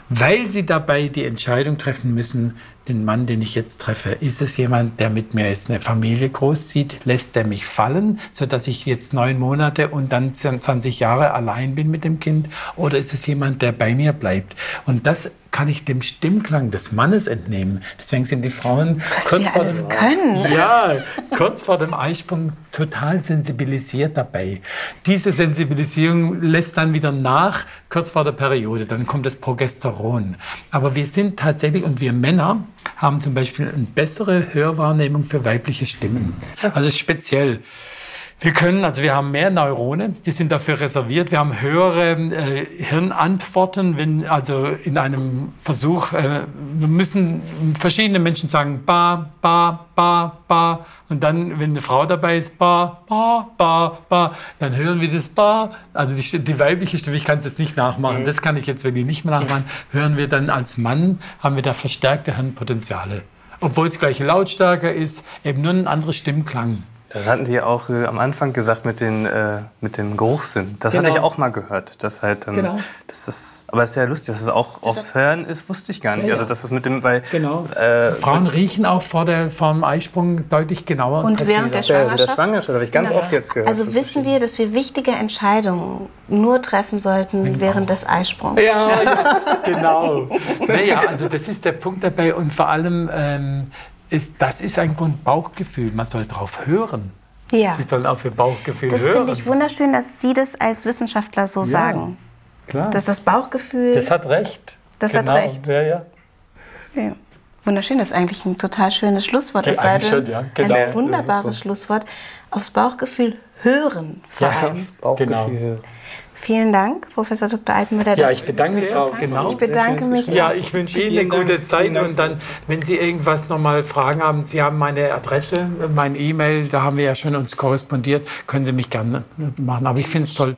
weil sie dabei die Entscheidung treffen müssen, den Mann, den ich jetzt treffe, ist es jemand, der mit mir jetzt eine Familie großzieht? Lässt er mich fallen, sodass ich jetzt neun Monate und dann 20 Jahre allein bin mit dem Kind? Oder ist es jemand, der bei mir bleibt? Und das kann ich dem Stimmklang des Mannes entnehmen. Deswegen sind die Frauen Was kurz, vor dem, können. Ja, kurz vor dem Eisprung total sensibilisiert dabei. Diese Sensibilisierung lässt dann wieder nach, kurz vor der Periode. Dann kommt das Progesteron. Aber wir sind tatsächlich, und wir Männer haben zum Beispiel eine bessere Hörwahrnehmung für weibliche Stimmen. Also speziell. Wir können, also wir haben mehr Neuronen, die sind dafür reserviert. Wir haben höhere äh, Hirnantworten, wenn also in einem Versuch, äh, wir müssen verschiedene Menschen sagen ba, ba, ba, ba und dann, wenn eine Frau dabei ist, ba, ba, ba, ba, dann hören wir das ba, also die, die weibliche Stimme, ich kann es jetzt nicht nachmachen, mhm. das kann ich jetzt wirklich nicht mehr nachmachen, *laughs* hören wir dann als Mann, haben wir da verstärkte Hirnpotenziale. Obwohl es gleiche Lautstärke ist, eben nur ein anderer Stimmklang. Das hatten Sie auch äh, am Anfang gesagt mit, den, äh, mit dem Geruchssinn. Das genau. hatte ich auch mal gehört. Dass halt, ähm, genau. das ist, aber es ist ja lustig, dass es auch aufs Hören ist, wusste ich gar nicht. Ja, ja. Also das ist mit dem, weil, genau. Äh, Frauen riechen auch vor, der, vor dem Eisprung deutlich genauer und, und während der Schwangerschaft. Der, der Schwangerschaft habe ich ganz genau. oft jetzt gehört. Also wissen wir, dass wir wichtige Entscheidungen nur treffen sollten genau. während des Eisprungs. Ja, ja *laughs* genau. naja, also das ist der Punkt dabei und vor allem ähm, ist, das ist ein Grundbauchgefühl. Man soll darauf hören. Ja. Sie sollen auf Ihr Bauchgefühl das hören. Das finde ich wunderschön, dass Sie das als Wissenschaftler so ja, sagen. Klar. Dass das Bauchgefühl. Das hat recht. Das genau. hat recht. Ja, ja. ja. Wunderschön, das ist eigentlich ein total schönes Schlusswort. Es sei denn, ja. genau. ein wunderbares Schlusswort. Aufs Bauchgefühl hören vor allem. Ja, aufs Bauchgefühl genau. hören. Vielen Dank, Professor Dr. Altenmüller. Ja, ich bedanke mich, Frau. Genau. Ich bedanke mich. Ja, ich wünsche Ihnen eine gute Zeit und dann, wenn Sie irgendwas nochmal Fragen haben, Sie haben meine Adresse, mein E-Mail, da haben wir ja schon uns korrespondiert, können Sie mich gerne machen. Aber ich finde es toll.